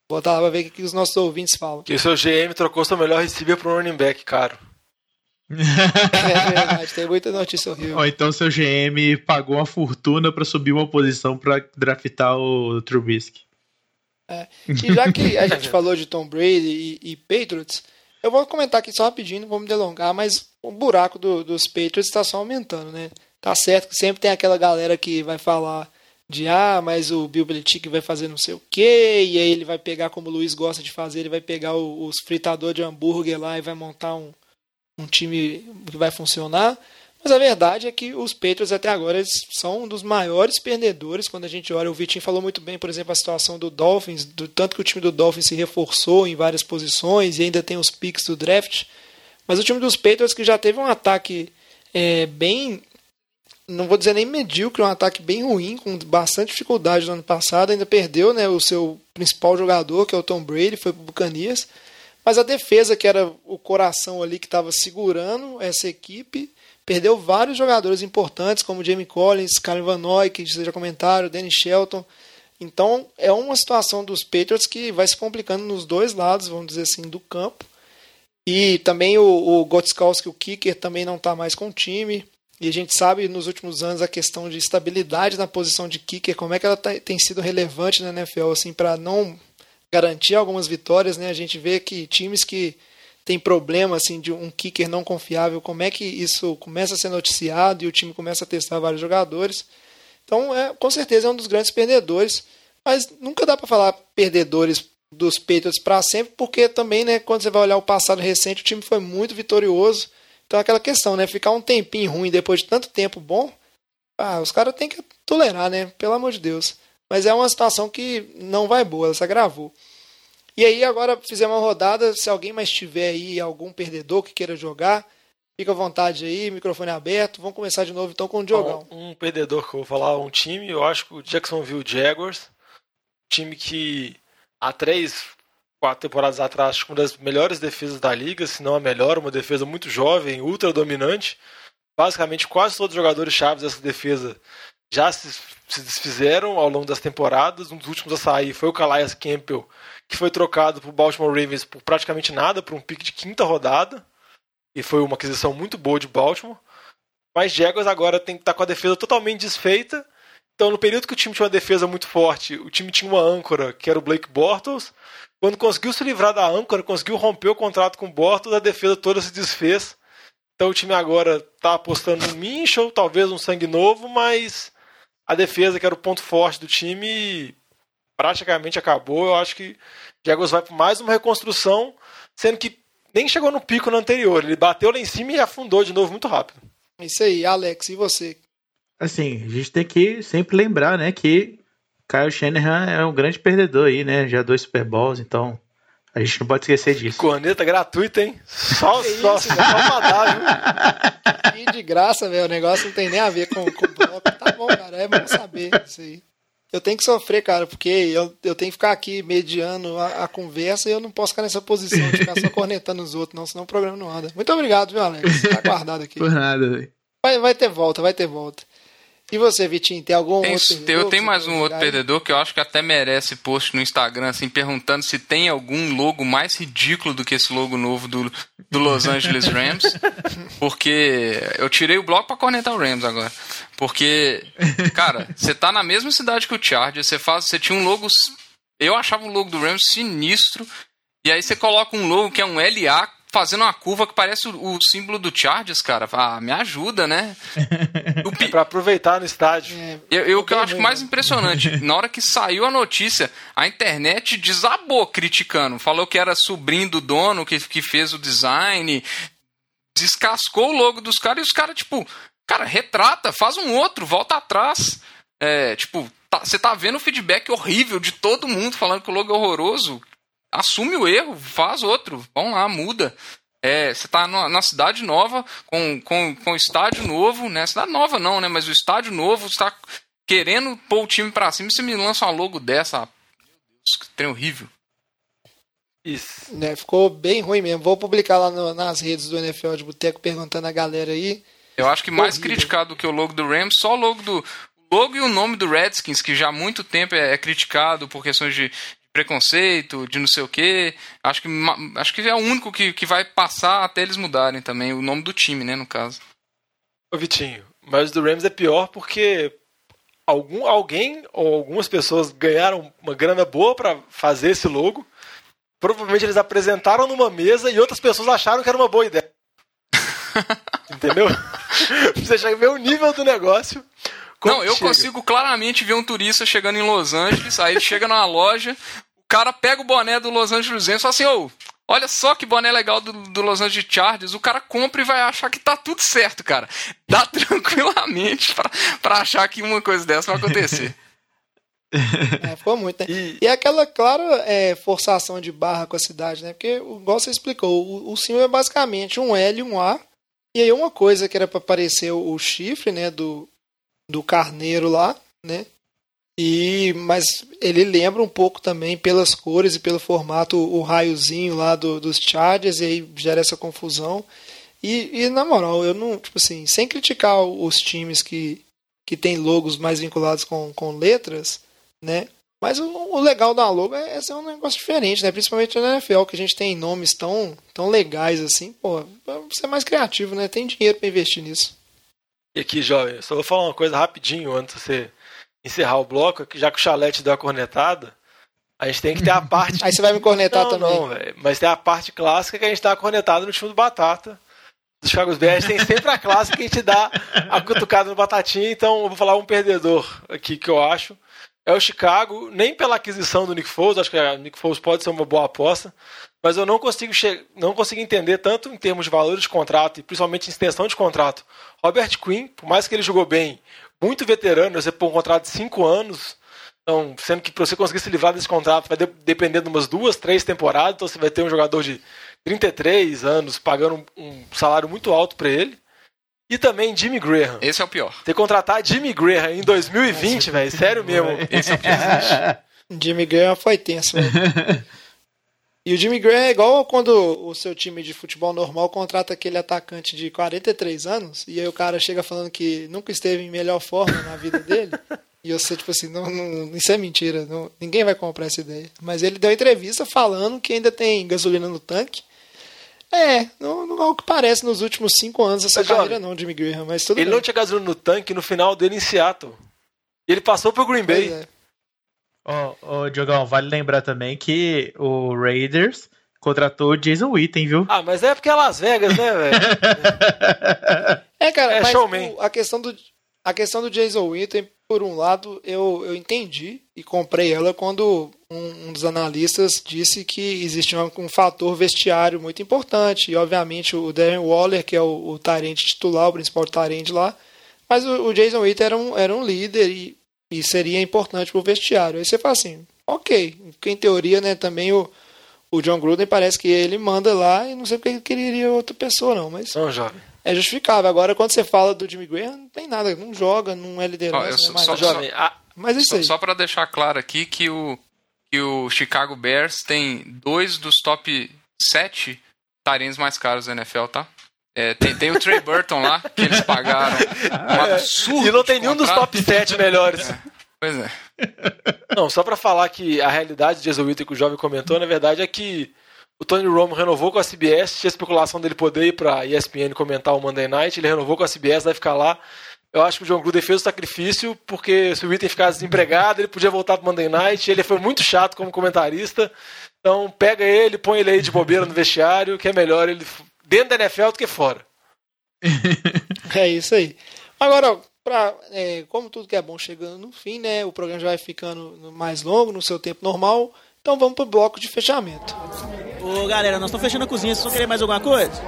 Vou botar lá pra ver o que os nossos ouvintes falam. E o seu GM trocou seu melhor receiver pro running back, caro. é verdade, tem muita notícia horrível. Ou então seu GM pagou uma fortuna para subir uma posição para draftar o Trubisky. É. E já que a gente falou de Tom Brady e, e Patriots, eu vou comentar aqui só rapidinho, não vou me delongar, mas o buraco do, dos Patriots está só aumentando, né? Tá certo que sempre tem aquela galera que vai falar de ah, mas o Bill Belichick vai fazer não sei o que, e aí ele vai pegar, como o Luiz gosta de fazer, ele vai pegar os fritador de hambúrguer lá e vai montar um, um time que vai funcionar. Mas a verdade é que os Patriots até agora são um dos maiores perdedores. Quando a gente olha, o Vitinho falou muito bem, por exemplo, a situação do Dolphins, do tanto que o time do Dolphins se reforçou em várias posições e ainda tem os picks do draft. Mas o time dos Patriots que já teve um ataque é, bem, não vou dizer nem medíocre, um ataque bem ruim, com bastante dificuldade no ano passado, ainda perdeu né, o seu principal jogador, que é o Tom Brady, foi para o Bucanias. Mas a defesa, que era o coração ali que estava segurando essa equipe, perdeu vários jogadores importantes, como Jamie Collins, Kyle Van Noy, que já comentaram, Danny Shelton. Então é uma situação dos Patriots que vai se complicando nos dois lados, vamos dizer assim, do campo. E também o, o Gotskowski, o kicker, também não está mais com o time. E a gente sabe nos últimos anos a questão de estabilidade na posição de kicker, como é que ela tá, tem sido relevante na NFL, assim, para não garantir algumas vitórias, né? A gente vê que times que têm problema assim de um kicker não confiável, como é que isso começa a ser noticiado e o time começa a testar vários jogadores. Então, é, com certeza é um dos grandes perdedores, mas nunca dá para falar perdedores dos Patriots para sempre, porque também, né, quando você vai olhar o passado recente, o time foi muito vitorioso. Então, é aquela questão, né, ficar um tempinho ruim depois de tanto tempo bom, ah, os caras têm que tolerar, né, pelo amor de Deus. Mas é uma situação que não vai boa, ela se agravou. E aí agora fizemos uma rodada, se alguém mais tiver aí algum perdedor que queira jogar, fica à vontade aí, microfone aberto. Vamos começar de novo então com o Diogão. Um, um perdedor que eu vou falar, um time, eu acho que o Jacksonville Jaguars, time que há três, quatro temporadas atrás, uma das melhores defesas da liga, se não a melhor, uma defesa muito jovem, ultra dominante. Basicamente, quase todos os jogadores chaves dessa defesa já se, se desfizeram ao longo das temporadas. Um dos últimos a sair foi o Calais Campbell, que foi trocado para Baltimore Ravens por praticamente nada, por um pique de quinta rodada. E foi uma aquisição muito boa de Baltimore. Mas Jaguars agora tem que estar tá com a defesa totalmente desfeita. Então, no período que o time tinha uma defesa muito forte, o time tinha uma âncora, que era o Blake Bortles. Quando conseguiu se livrar da âncora, conseguiu romper o contrato com o Bortles, a defesa toda se desfez. Então o time agora está apostando no Minchel, talvez um sangue novo, mas a defesa, que era o ponto forte do time, praticamente acabou. Eu acho que Jaguars vai para mais uma reconstrução, sendo que nem chegou no pico no anterior. Ele bateu lá em cima e afundou de novo muito rápido. Isso aí, Alex, e você? Assim, a gente tem que sempre lembrar, né, que Kyle Shanahan é um grande perdedor aí, né? Já dois Super Bowls, então a gente não pode esquecer disso. Corneta gratuita, hein? Só, só, só pra dar, viu? E de graça, velho. O negócio não tem nem a ver com, com bloco. Tá bom, cara. É bom saber isso aí. Eu tenho que sofrer, cara, porque eu, eu tenho que ficar aqui mediando a, a conversa e eu não posso ficar nessa posição de ficar só cornetando os outros, não, senão o programa não anda. Muito obrigado, viu, Alex? Tá guardado aqui. Por nada, velho. Vai, vai ter volta, vai ter volta. E você, Vitinho, tem algum tem, outro? Eu tenho mais um outro perdedor que eu acho que até merece post no Instagram, assim, perguntando se tem algum logo mais ridículo do que esse logo novo do, do Los Angeles Rams. porque eu tirei o bloco pra cornetar o Rams agora. Porque, cara, você tá na mesma cidade que o Chargers, você faz, você tinha um logo, eu achava o logo do Rams sinistro, e aí você coloca um logo que é um LA fazendo uma curva que parece o, o símbolo do Chargers, cara. Ah, me ajuda, né? O É pi- pra aproveitar no estádio. É, eu, eu- o que eu acho mais impressionante, na hora que saiu a notícia, a internet desabou criticando. Falou que era sobrinho do dono que, que fez o design, descascou o logo dos caras e os caras, tipo, cara, retrata, faz um outro, volta atrás. É, tipo, tá- você tá vendo o feedback horrível de todo mundo falando que o logo é horroroso. Assume o erro, faz outro. Vamos lá, muda. É, você tá numa, na cidade nova, com, com, com estádio novo, né? Cidade nova não, né? Mas o estádio novo, você tá querendo pôr o time pra cima e você me lança uma logo dessa. Meu Deus, que trem horrível. Isso. né, ficou bem ruim mesmo. Vou publicar lá no- nas redes do NFL de Boteco perguntando a galera aí. Eu acho que mais Horrível. criticado do que o logo do Rams, só o logo do. O logo e o nome do Redskins, que já há muito tempo é, é criticado por questões de preconceito, de não sei o quê. Acho que, acho que é o único que, que vai passar até eles mudarem também, o nome do time, né, no caso. Ô Vitinho, mas o do Rams é pior porque algum, alguém ou algumas pessoas ganharam uma grana boa pra fazer esse logo. Provavelmente eles apresentaram numa mesa e outras pessoas acharam que era uma boa ideia. Entendeu? Você já vê o nível do negócio. como Não, eu chega. consigo claramente ver um turista chegando em Los Angeles, aí ele chega numa loja, cara pega o boné do Los Angeles Rams e fala assim, ô, olha só que boné legal do, do Los Angeles Chargers, o cara compra e vai achar que tá tudo certo, cara. Dá tranquilamente pra, pra achar que uma coisa dessa vai acontecer. É, ficou muito, né? E- E aquela clara é, forçação de barra com a cidade, né? Porque, o- igual você explicou, o, o símbolo é basicamente um L e um A. E aí uma coisa que era para parecer o, o chifre, né? Do, do carneiro lá, né? E, mas ele lembra um pouco também pelas cores e pelo formato o, raiozinho lá do, dos Chargers e aí gera essa confusão. E, e na moral, eu não, tipo assim, sem criticar os times que, que tem logos mais vinculados com, com letras, né? Mas o, o legal da logo é, é ser um negócio diferente, né? Principalmente na NFL, que a gente tem nomes tão, tão legais assim, pô, pra ser mais criativo, né? Tem dinheiro pra investir nisso. E aqui, jovem, só vou falar uma coisa rapidinho antes de você encerrar o bloco, já que o Chalete deu a cornetada, a gente tem que ter a parte. Aí você vai me cornetar não, também. Não, velho. Mas tem a parte clássica que a gente dá a cornetada no time do Batata. Dos Chicago Bears tem sempre a clássica que a gente dá a cutucada no Batatinha. Então eu vou falar um perdedor aqui que eu acho. É o Chicago, nem pela aquisição do Nick Foles, acho que o Nick Foles pode ser uma boa aposta, mas eu não consigo, não consigo entender tanto em termos de valores de contrato e principalmente em extensão de contrato. Robert Quinn, por mais que ele jogou bem, muito veterano, você pôr um contrato de 5 anos, então, sendo que para você conseguir se livrar desse contrato vai de- depender de umas duas, três temporadas, então você vai ter um jogador de 33 anos pagando um, um salário muito alto para ele. E também Jimmy Graham. Esse é o pior. Ter contratar Jimmy Graham em 2020, velho, sério mesmo. Esse é o pior. Jimmy Graham foi tenso, velho. E o Jimmy Graham é igual quando o seu time de futebol normal contrata aquele atacante de 43 anos e aí o cara chega falando que nunca esteve em melhor forma na vida dele. E você, tipo assim, não, não- isso é mentira, não- ninguém vai comprar essa ideia. Mas ele deu entrevista falando que ainda tem gasolina no tanque. É, não, não é o que parece nos últimos cinco anos essa Mas, carreira, não, Jimmy Graham, mas tudo Ele bem. não tinha gasolina no tanque no final dele em Seattle. Ele passou pro Green Pois Bay. é. Ô, ô, Diogão, vale lembrar também que o Raiders contratou o Jason Witten, viu? Ah, mas é porque é Las Vegas, né, velho? É, cara, É mas showman. o- a questão do a questão do Jason Witten, por um lado, eu, eu entendi e comprei ela quando um, um dos analistas disse que existia um, um fator vestiário muito importante. E, obviamente, o Darren Waller, que é o, o Tyrande titular, o principal Tyrande lá. Mas o, o Jason Witten era um, era um líder e, e seria importante pro vestiário. Aí você fala assim, ok. Porque, em teoria, né, também o, o John Gruden parece que ele manda lá e não sei porque ele queria outra pessoa, não. Mas Não, jovem. é justificável. Agora, quando você fala do Jimmy Graham, não tem nada, não joga, não é liderança. só- é mais só-. Jovem, a- Mas é isso Só, aí. só para deixar claro aqui que o, que o Chicago Bears tem dois dos top 7 tarens mais caros da NFL, tá? É, tem, tem o Trey Burton lá, que eles pagaram um absurdo. e não tem nenhum dos top 7 melhores. Pois é. Não, só pra falar que a realidade de Witten que o jovem comentou, na verdade, é que o Tony Romo renovou com a CBS, tinha especulação dele poder ir pra ESPN comentar o Monday Night, ele renovou com a CBS, vai ficar lá. Eu acho que o John Gruden fez o sacrifício porque se o Witten ficasse desempregado, ele podia voltar pro Monday Night. Ele foi muito chato como comentarista. Então pega ele, põe ele aí de bobeira no vestiário, que é melhor ele dentro da NFL do que fora. É isso aí. Agora, pra, é, como tudo que é bom chegando no fim, né? O programa já vai ficando mais longo, no seu tempo normal. Então vamos pro bloco de fechamento. Ô, galera, nós estamos fechando a cozinha. Vocês vão querer mais alguma coisa?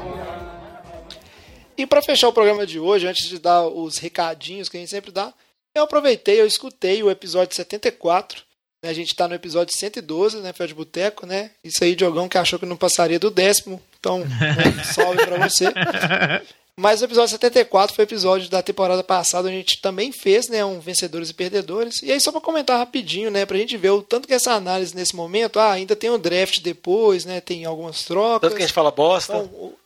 E para fechar o programa de hoje, antes de dar os recadinhos que a gente sempre dá, eu aproveitei, eu escutei o episódio 74. Né? A gente está no episódio 112, né? De Boteco, né? Isso aí, Diogão, que achou que não passaria do décimo. Então, né, salve para você. Mas o episódio 74 foi o episódio da temporada passada, onde a gente também fez, né, um vencedores e perdedores. E aí só para comentar rapidinho, né, pra gente ver o tanto que essa análise nesse momento, ah, ainda tem o draft depois, né, tem algumas trocas. Tanto que a gente fala bosta. Então, o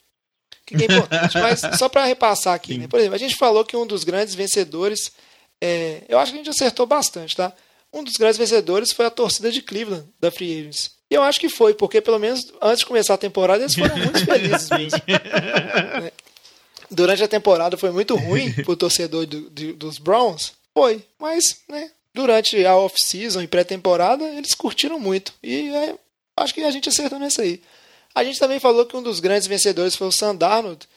que é importante, mas só para repassar aqui, né? Por exemplo, a gente falou que um dos grandes vencedores, é, eu acho que a gente acertou bastante, tá? Um dos grandes vencedores foi a torcida de Cleveland, da Free Agents. E eu acho que foi, porque pelo menos antes de começar a temporada eles foram muito felizes mesmo. Durante a temporada foi muito ruim pro torcedor do- de- dos Browns? Foi, mas, né, durante a off-season e pré-temporada eles curtiram muito. E é, acho que a gente acertou nisso aí. A gente também falou que um dos grandes vencedores foi o Sandarnold.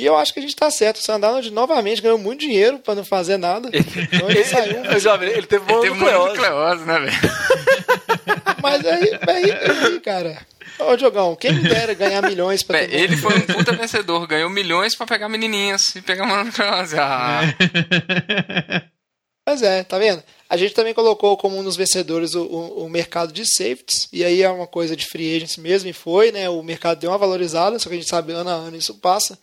E eu acho que a gente tá certo. O Sandarnold novamente ganhou muito dinheiro para não fazer nada. Então ele saiu. Eu já vi, ele teve Teve mononucleose. mononucleose, né, velho? Mas aí, aí, aí, cara. Ô, Diogão, quem me dera ganhar milhões pra Ele foi um puta vencedor, ganhou milhões pra pegar menininhas e pegar mononucleose. Ah, Mas é, tá vendo? A gente também colocou como um dos vencedores o, o, o mercado de safeties, e aí é uma coisa de free agents mesmo, e foi, né? O mercado deu uma valorizada, só que a gente sabe ano a ano isso passa.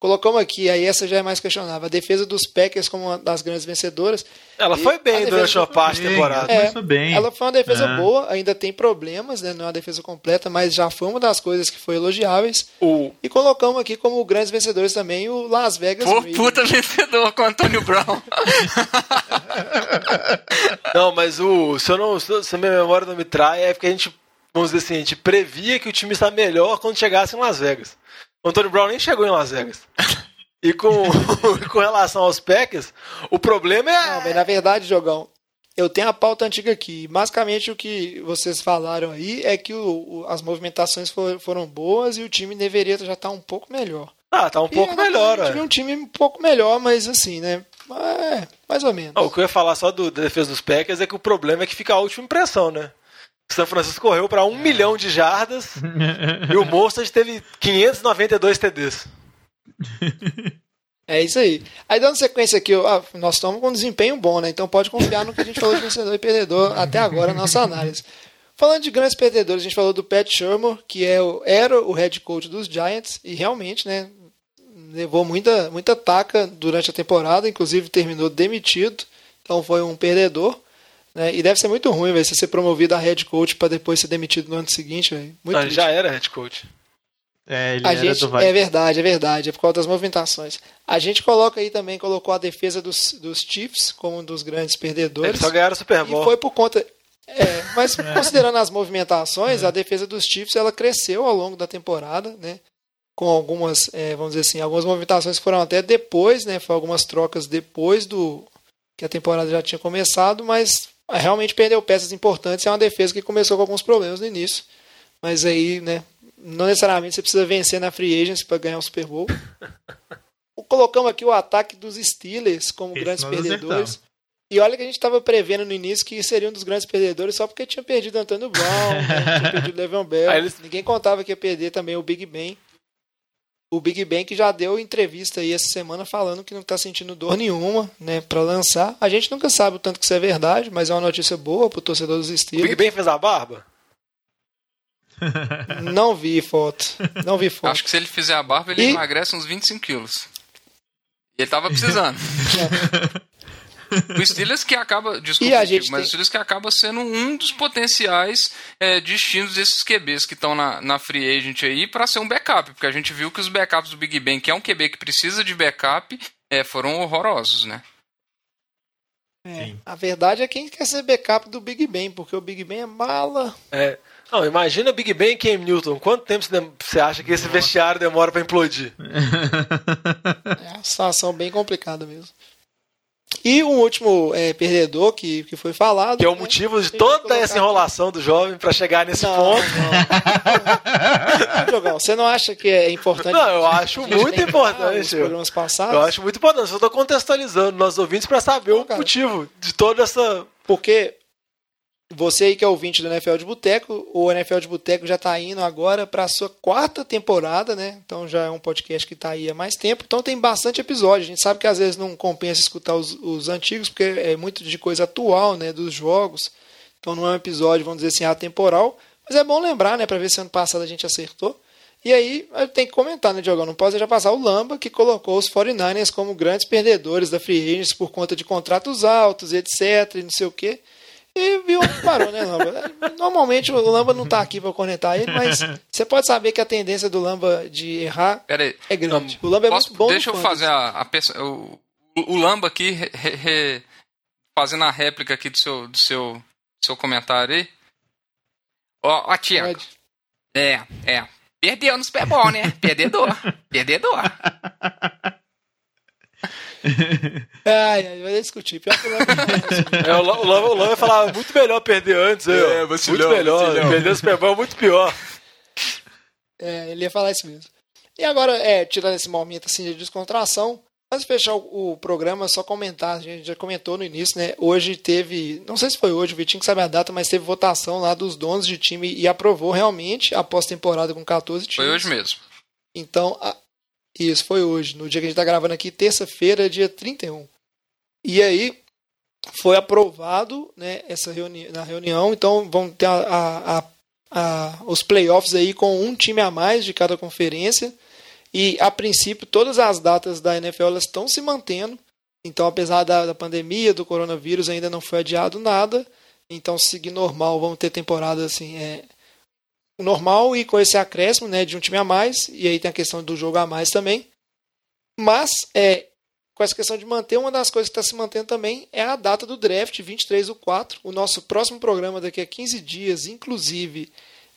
Colocamos aqui, aí essa já é mais questionável, a defesa dos Packers como uma das grandes vencedoras. Ela foi bem durante uma parte da temporada. começou bem. Ela foi uma defesa Ah. boa, ainda tem problemas, né? Não é uma defesa completa, mas já foi uma das coisas que foi elogiáveis. O, E colocamos aqui como grandes vencedores também o Las Vegas pô, puta vencedor com o Antônio Brown. Não, mas o. Se, eu não, se se a minha memória não me trai, é porque a gente, vamos dizer assim, a gente previa que o time está melhor quando chegasse em Las Vegas. O Antônio Brown nem chegou em Las Vegas. E com, com relação aos Packers, o problema Não, é. mas na verdade, Jogão, eu tenho a pauta antiga aqui. Basicamente, o que vocês falaram aí é que o- o- as movimentações for- foram boas e o time deveria já estar um pouco melhor. Ah, tá um pouco e, na melhor, verdade, ué. um time um pouco melhor, mas assim, né? É, mais ou menos. Não, o que eu ia falar só do, da defesa dos Packers é que o problema é que fica a última impressão, né? São Francisco correu para um milhão de jardas e o Mostert teve 592 TDs. É isso aí. Aí dando sequência aqui, ah, nós estamos com um desempenho bom, né? Então pode confiar no que a gente falou de vencedor e perdedor até agora na nossa análise. Falando de grandes perdedores, a gente falou do Pat Shermer, que é o, era o head coach dos Giants, e realmente, né, levou muita, muita taca durante a temporada, inclusive terminou demitido, então foi um perdedor. Né, e deve ser muito ruim, véio, você ser promovido a head coach para depois ser demitido no ano seguinte. Muito Ah, já era head coach. É, ele A era gente, do é Vikings. verdade, é verdade, é por causa das movimentações. A gente coloca aí também, colocou a defesa dos, dos Chiefs como um dos grandes perdedores. Eles só ganharam o Super E Bowl. foi por conta. É, mas considerando as movimentações, a defesa dos Chiefs ela cresceu ao longo da temporada, né? Com algumas, é, vamos dizer assim, algumas movimentações que foram até depois, né? Foi algumas trocas depois do que a temporada já tinha começado, mas realmente perdeu peças importantes. É uma defesa que começou com alguns problemas no início, mas aí, né? Não necessariamente você precisa vencer na free agency para ganhar o Super Bowl. Colocamos aqui o ataque dos Steelers como Esse grandes perdedores. acertamos. E olha que a gente estava prevendo no início que seria um dos grandes perdedores só porque tinha perdido Antônio Brown, né? tinha perdido Le'Veon Bell. Eles- Ninguém contava que ia perder também o Big Ben. O Big que já deu entrevista aí essa semana falando que não está sentindo dor nenhuma, né, para lançar. A gente nunca sabe o tanto que isso é verdade, mas é uma notícia boa pro torcedor dos O Big Steelers. Ben fez a barba? Não vi foto. Não vi foto. Acho que se ele fizer a barba, ele E- emagrece uns 25 quilos. E ele tava precisando. o Steelers que acaba. Desculpa, E a Chico, gente mas tem- o Steelers que acaba sendo um dos potenciais é, destinos desses QBs que estão na, na free agent aí para ser um backup. Porque a gente viu que os backups do Big Ben, que é um QB que precisa de backup, é, foram horrorosos, né? É, a verdade é quem quer ser backup do Big Ben, porque o Big Ben é mala. É. Não, imagina Big Ben e Cam Newton. Quanto tempo você acha que esse vestiário demora pra implodir? É uma situação bem complicada mesmo. E um último é, perdedor que, que foi falado. Que é o né? motivo de toda essa enrolação do jovem pra chegar nesse Não, ponto. não. Jogão, você não acha que é importante? Não, eu acho muito importante. Programas passados? Eu acho muito importante. Eu tô contextualizando nossos ouvintes pra saber Não, o cara. motivo de toda essa. Porque você aí que é ouvinte do NFL de Boteco, o NFL de Boteco já está indo agora para a sua quarta temporada, né? Então já é um podcast que está aí há mais tempo. Então tem bastante episódio. A gente sabe que às vezes não compensa escutar os, os antigos, porque é muito de coisa atual, né? Dos jogos. Então não é um episódio, vamos dizer assim, atemporal. Mas é bom lembrar, né? Para ver se ano passado a gente acertou. E aí tenho que comentar, né, Diogão? Não posso deixar passar o Lamba, que colocou os 49ers como grandes perdedores da Free Agents por conta de contratos altos, etc. E não sei o quê. E viu parou, né, Lamba? Normalmente o Lamba não tá aqui para conectar ele, mas você pode saber que a tendência do Lamba de errar Pera aí. é grande. O Lamba é Posso- muito bom. deixa eu fazer a, a peça- o, o, Lamba aqui, re- re- fazendo a réplica aqui do seu, do seu, do seu comentário aí. Ó, ó Tiago. Pode. É, é. Perdeu no Super Bowl, né? Perdedor. Perdedor. Ai, ai, vai discutir. Pior que o Lamba É, o falar muito melhor perder antes. É, É, vacilão, muito melhor. vacilão. Perder o Super Bowl é muito pior. É, ele ia falar isso mesmo. E agora, é, tirando esse momento assim de descontração, antes de fechar o, o programa, só comentar, a gente já comentou no início, né? Hoje teve, não sei se foi hoje, o Vitinho que sabe a data, mas teve votação lá dos donos de time e aprovou realmente a pós-temporada com 14 times. Foi hoje mesmo. Então, a- isso foi hoje, no dia que a gente está gravando aqui, terça-feira, dia 31. E aí, foi aprovado né, essa reuni na reunião, então vão ter a, a- a- os playoffs aí com um time a mais de cada conferência. E, a princípio, todas as datas da NFL estão se mantendo. Então, apesar da, da pandemia, do coronavírus, ainda não foi adiado nada. Então, se seguir normal, vamos ter temporada assim, é, normal e com esse acréscimo né, de um time a mais, e aí tem a questão do jogo a mais também. Mas, é, com essa questão de manter, uma das coisas que está se mantendo também é a data do draft, 23 do 4. O nosso próximo programa daqui a 15 dias, inclusive,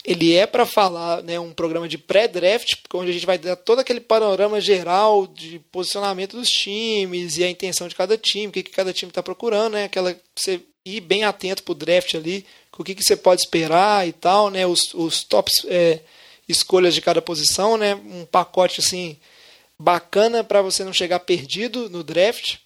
ele é para falar né, um programa de pré-draft, onde a gente vai dar todo aquele panorama geral de posicionamento dos times e a intenção de cada time, o que, que cada time está procurando, né, aquela você ir bem atento para o draft ali, o que, que você pode esperar e tal, né, os, os tops é, escolhas de cada posição, né, um pacote assim bacana para você não chegar perdido no draft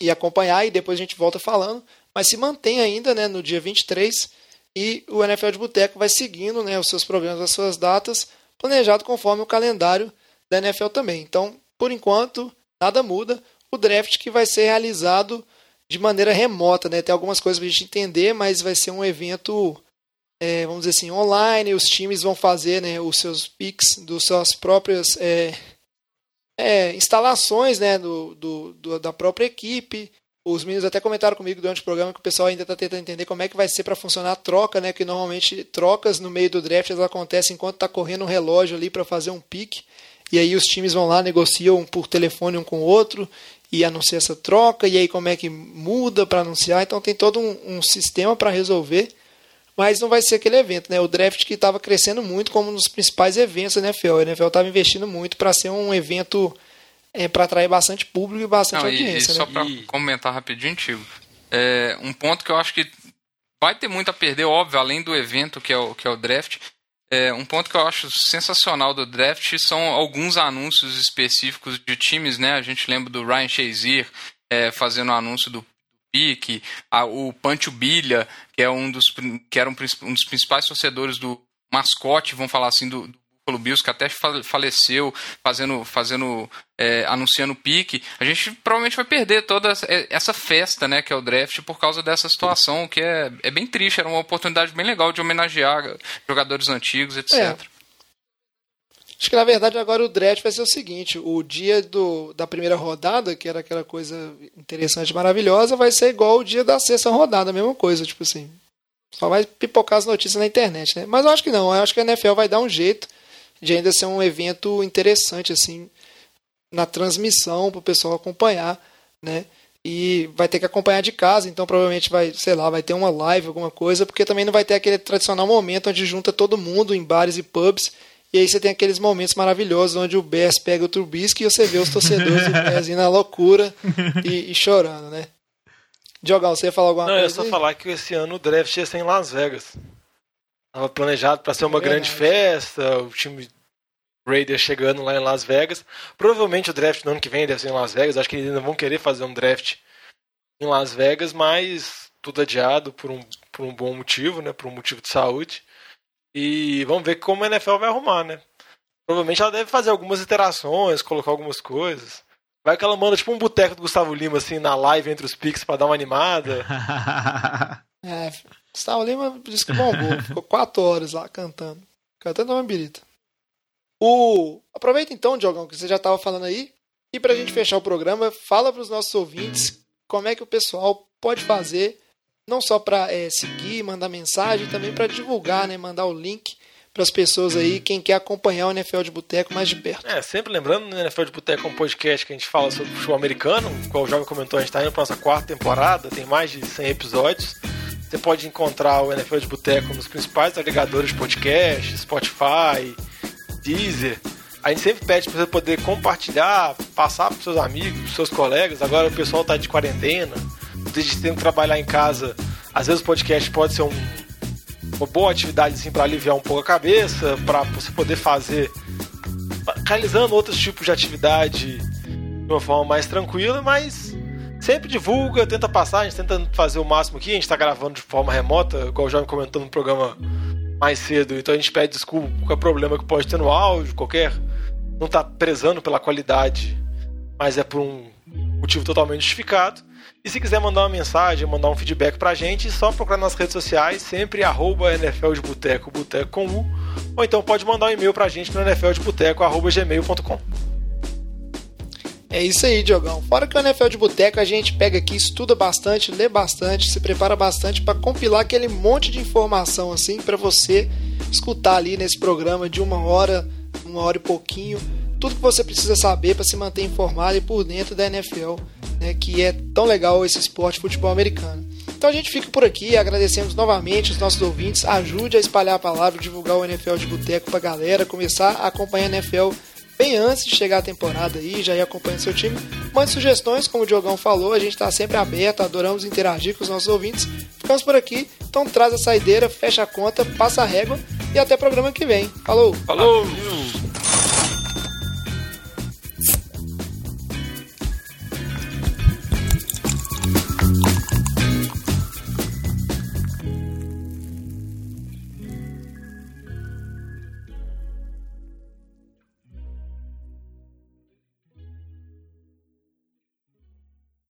e acompanhar e depois a gente volta falando, mas se mantém ainda, né, no dia 23 e o NFL de Boteco vai seguindo, né, os seus programas, as suas datas, planejado conforme o calendário da NFL também. Então, por enquanto, nada muda. O draft que vai ser realizado de maneira remota, né? Tem algumas coisas para a gente entender, mas vai ser um evento, é, vamos dizer assim, online. Os times vão fazer né, os seus picks dos suas próprias é, é, instalações né, do, do, do- da própria equipe. Os meninos até comentaram comigo durante o programa que o pessoal ainda está tentando entender como é que vai ser para funcionar a troca, né? Que normalmente trocas no meio do draft elas acontecem enquanto está correndo um relógio ali para fazer um pique. E aí os times vão lá, negociam por telefone um com o outro e anunciam essa troca. E aí como é que muda para anunciar. Então tem todo um, um sistema para resolver. Mas não vai ser aquele evento, né? O draft que estava crescendo muito como um dos principais eventos da NFL. A NFL estava investindo muito para ser um evento é, para atrair bastante público e bastante Não, e, e audiência. só né? pra comentar rapidinho, Tigo, é, um ponto que eu acho que vai ter muito a perder, óbvio, além do evento que é o, que é o draft, é, um ponto que eu acho sensacional do draft são alguns anúncios específicos de times, né? A gente lembra do Ryan Shazier é, fazendo o anúncio do pique, a- o Pancho Bilha, que é um dos que era um, um dos principais torcedores do mascote, vamos falar assim, do, do Bills, que até fa- faleceu fazendo, fazendo é, anunciando o pique, a gente provavelmente vai perder toda essa- é, essa festa, né, que é o draft, por causa dessa situação, que é, é bem triste, era uma oportunidade bem legal de homenagear jogadores antigos, etc. É. Acho que na verdade agora o draft vai ser o seguinte: o dia do, da primeira rodada, que era aquela coisa interessante, maravilhosa, vai ser igual o dia da sexta rodada, a mesma coisa, tipo assim. Só vai pipocar as notícias na internet, né? Mas eu acho que não, eu acho que a NFL vai dar um jeito de ainda ser um evento interessante, assim, na transmissão para o pessoal acompanhar, né? E vai ter que acompanhar de casa, então provavelmente vai, sei lá, vai ter uma live, alguma coisa, porque também não vai ter aquele tradicional momento onde junta todo mundo em bares e pubs E aí você tem aqueles momentos maravilhosos onde o Bears pega o Trubisky e você vê os torcedores do Bears indo na loucura e, e chorando, né? Diogão, você ia falar alguma Não, é coisa? só aí? falar que esse ano o draft ia ser em Las Vegas. Tava planejado para ser uma É grande festa, o time Raiders chegando lá em Las Vegas. Provavelmente o draft no ano que vem deve ser em Las Vegas. Acho que eles ainda vão querer fazer um draft em Las Vegas, mas tudo adiado por um, por um bom motivo, né? Por um motivo de saúde. E vamos ver como a NFL vai arrumar, né? Provavelmente ela deve fazer algumas interações, colocar algumas coisas. Vai que ela manda tipo um boteco do Gustavo Lima, assim, na live entre os pics pra dar uma animada. É, Gustavo Lima disse que bombou. Ficou quatro horas lá cantando. Cantando uma birita. O... Aproveita então, Diogão, que você já estava falando aí. E pra gente fechar o programa, fala para os nossos ouvintes como é que o pessoal pode fazer, não só para seguir, mandar mensagem, também para divulgar, né? Mandar o link para as pessoas aí, quem quer acompanhar o NFL de Boteco mais de perto. É, sempre lembrando, no NFL de Boteco é um podcast que a gente fala sobre futebol americano, qual o Jovem comentou, a gente está indo para nossa quarta temporada, tem mais de 100 episódios. Você pode encontrar o NFL de Boteco nos principais agregadores de podcast, Spotify, Deezer. A gente sempre pede para você poder compartilhar, passar para seus amigos, pros seus colegas. Agora o pessoal está de quarentena, gente tem que trabalhar em casa. Às vezes o podcast pode ser um, uma boa atividade assim, para aliviar um pouco a cabeça, para você poder fazer realizando outros tipos de atividade de uma forma mais tranquila, mas sempre divulga, tenta passar, a gente tenta fazer o máximo aqui, a gente está gravando de forma remota, igual o Jovem comentou no programa mais cedo, então a gente pede desculpa por qualquer problema que pode ter no áudio, qualquer. não tá prezando pela qualidade, mas é por um motivo totalmente justificado. E se quiser mandar uma mensagem, mandar um feedback pra gente, é só procurar nas redes sociais, sempre arroba NFL de Boteco, Boteco com U, ou então pode mandar um e-mail pra gente no nfldeboteco.gmail.com. É isso aí, Diogão. Fora que o NFL de Boteco a gente pega aqui, estuda bastante, lê bastante, se prepara bastante para compilar aquele monte de informação assim para você escutar ali nesse programa de uma hora, uma hora e pouquinho, tudo que você precisa saber para se manter informado e por dentro da NFL, né, que é tão legal esse esporte futebol americano. Então a gente fica por aqui, agradecemos novamente os nossos ouvintes, ajude a espalhar a palavra, divulgar o NFL de Boteco pra galera, começar a acompanhar a NFL bem antes de chegar a temporada aí, já ir acompanhando seu time. Mande sugestões, como o Diogão falou, a gente está sempre aberto, adoramos interagir com os nossos ouvintes. Ficamos por aqui, então traz a saideira, fecha a conta, passa a régua e até programa que vem. Falou! Falou!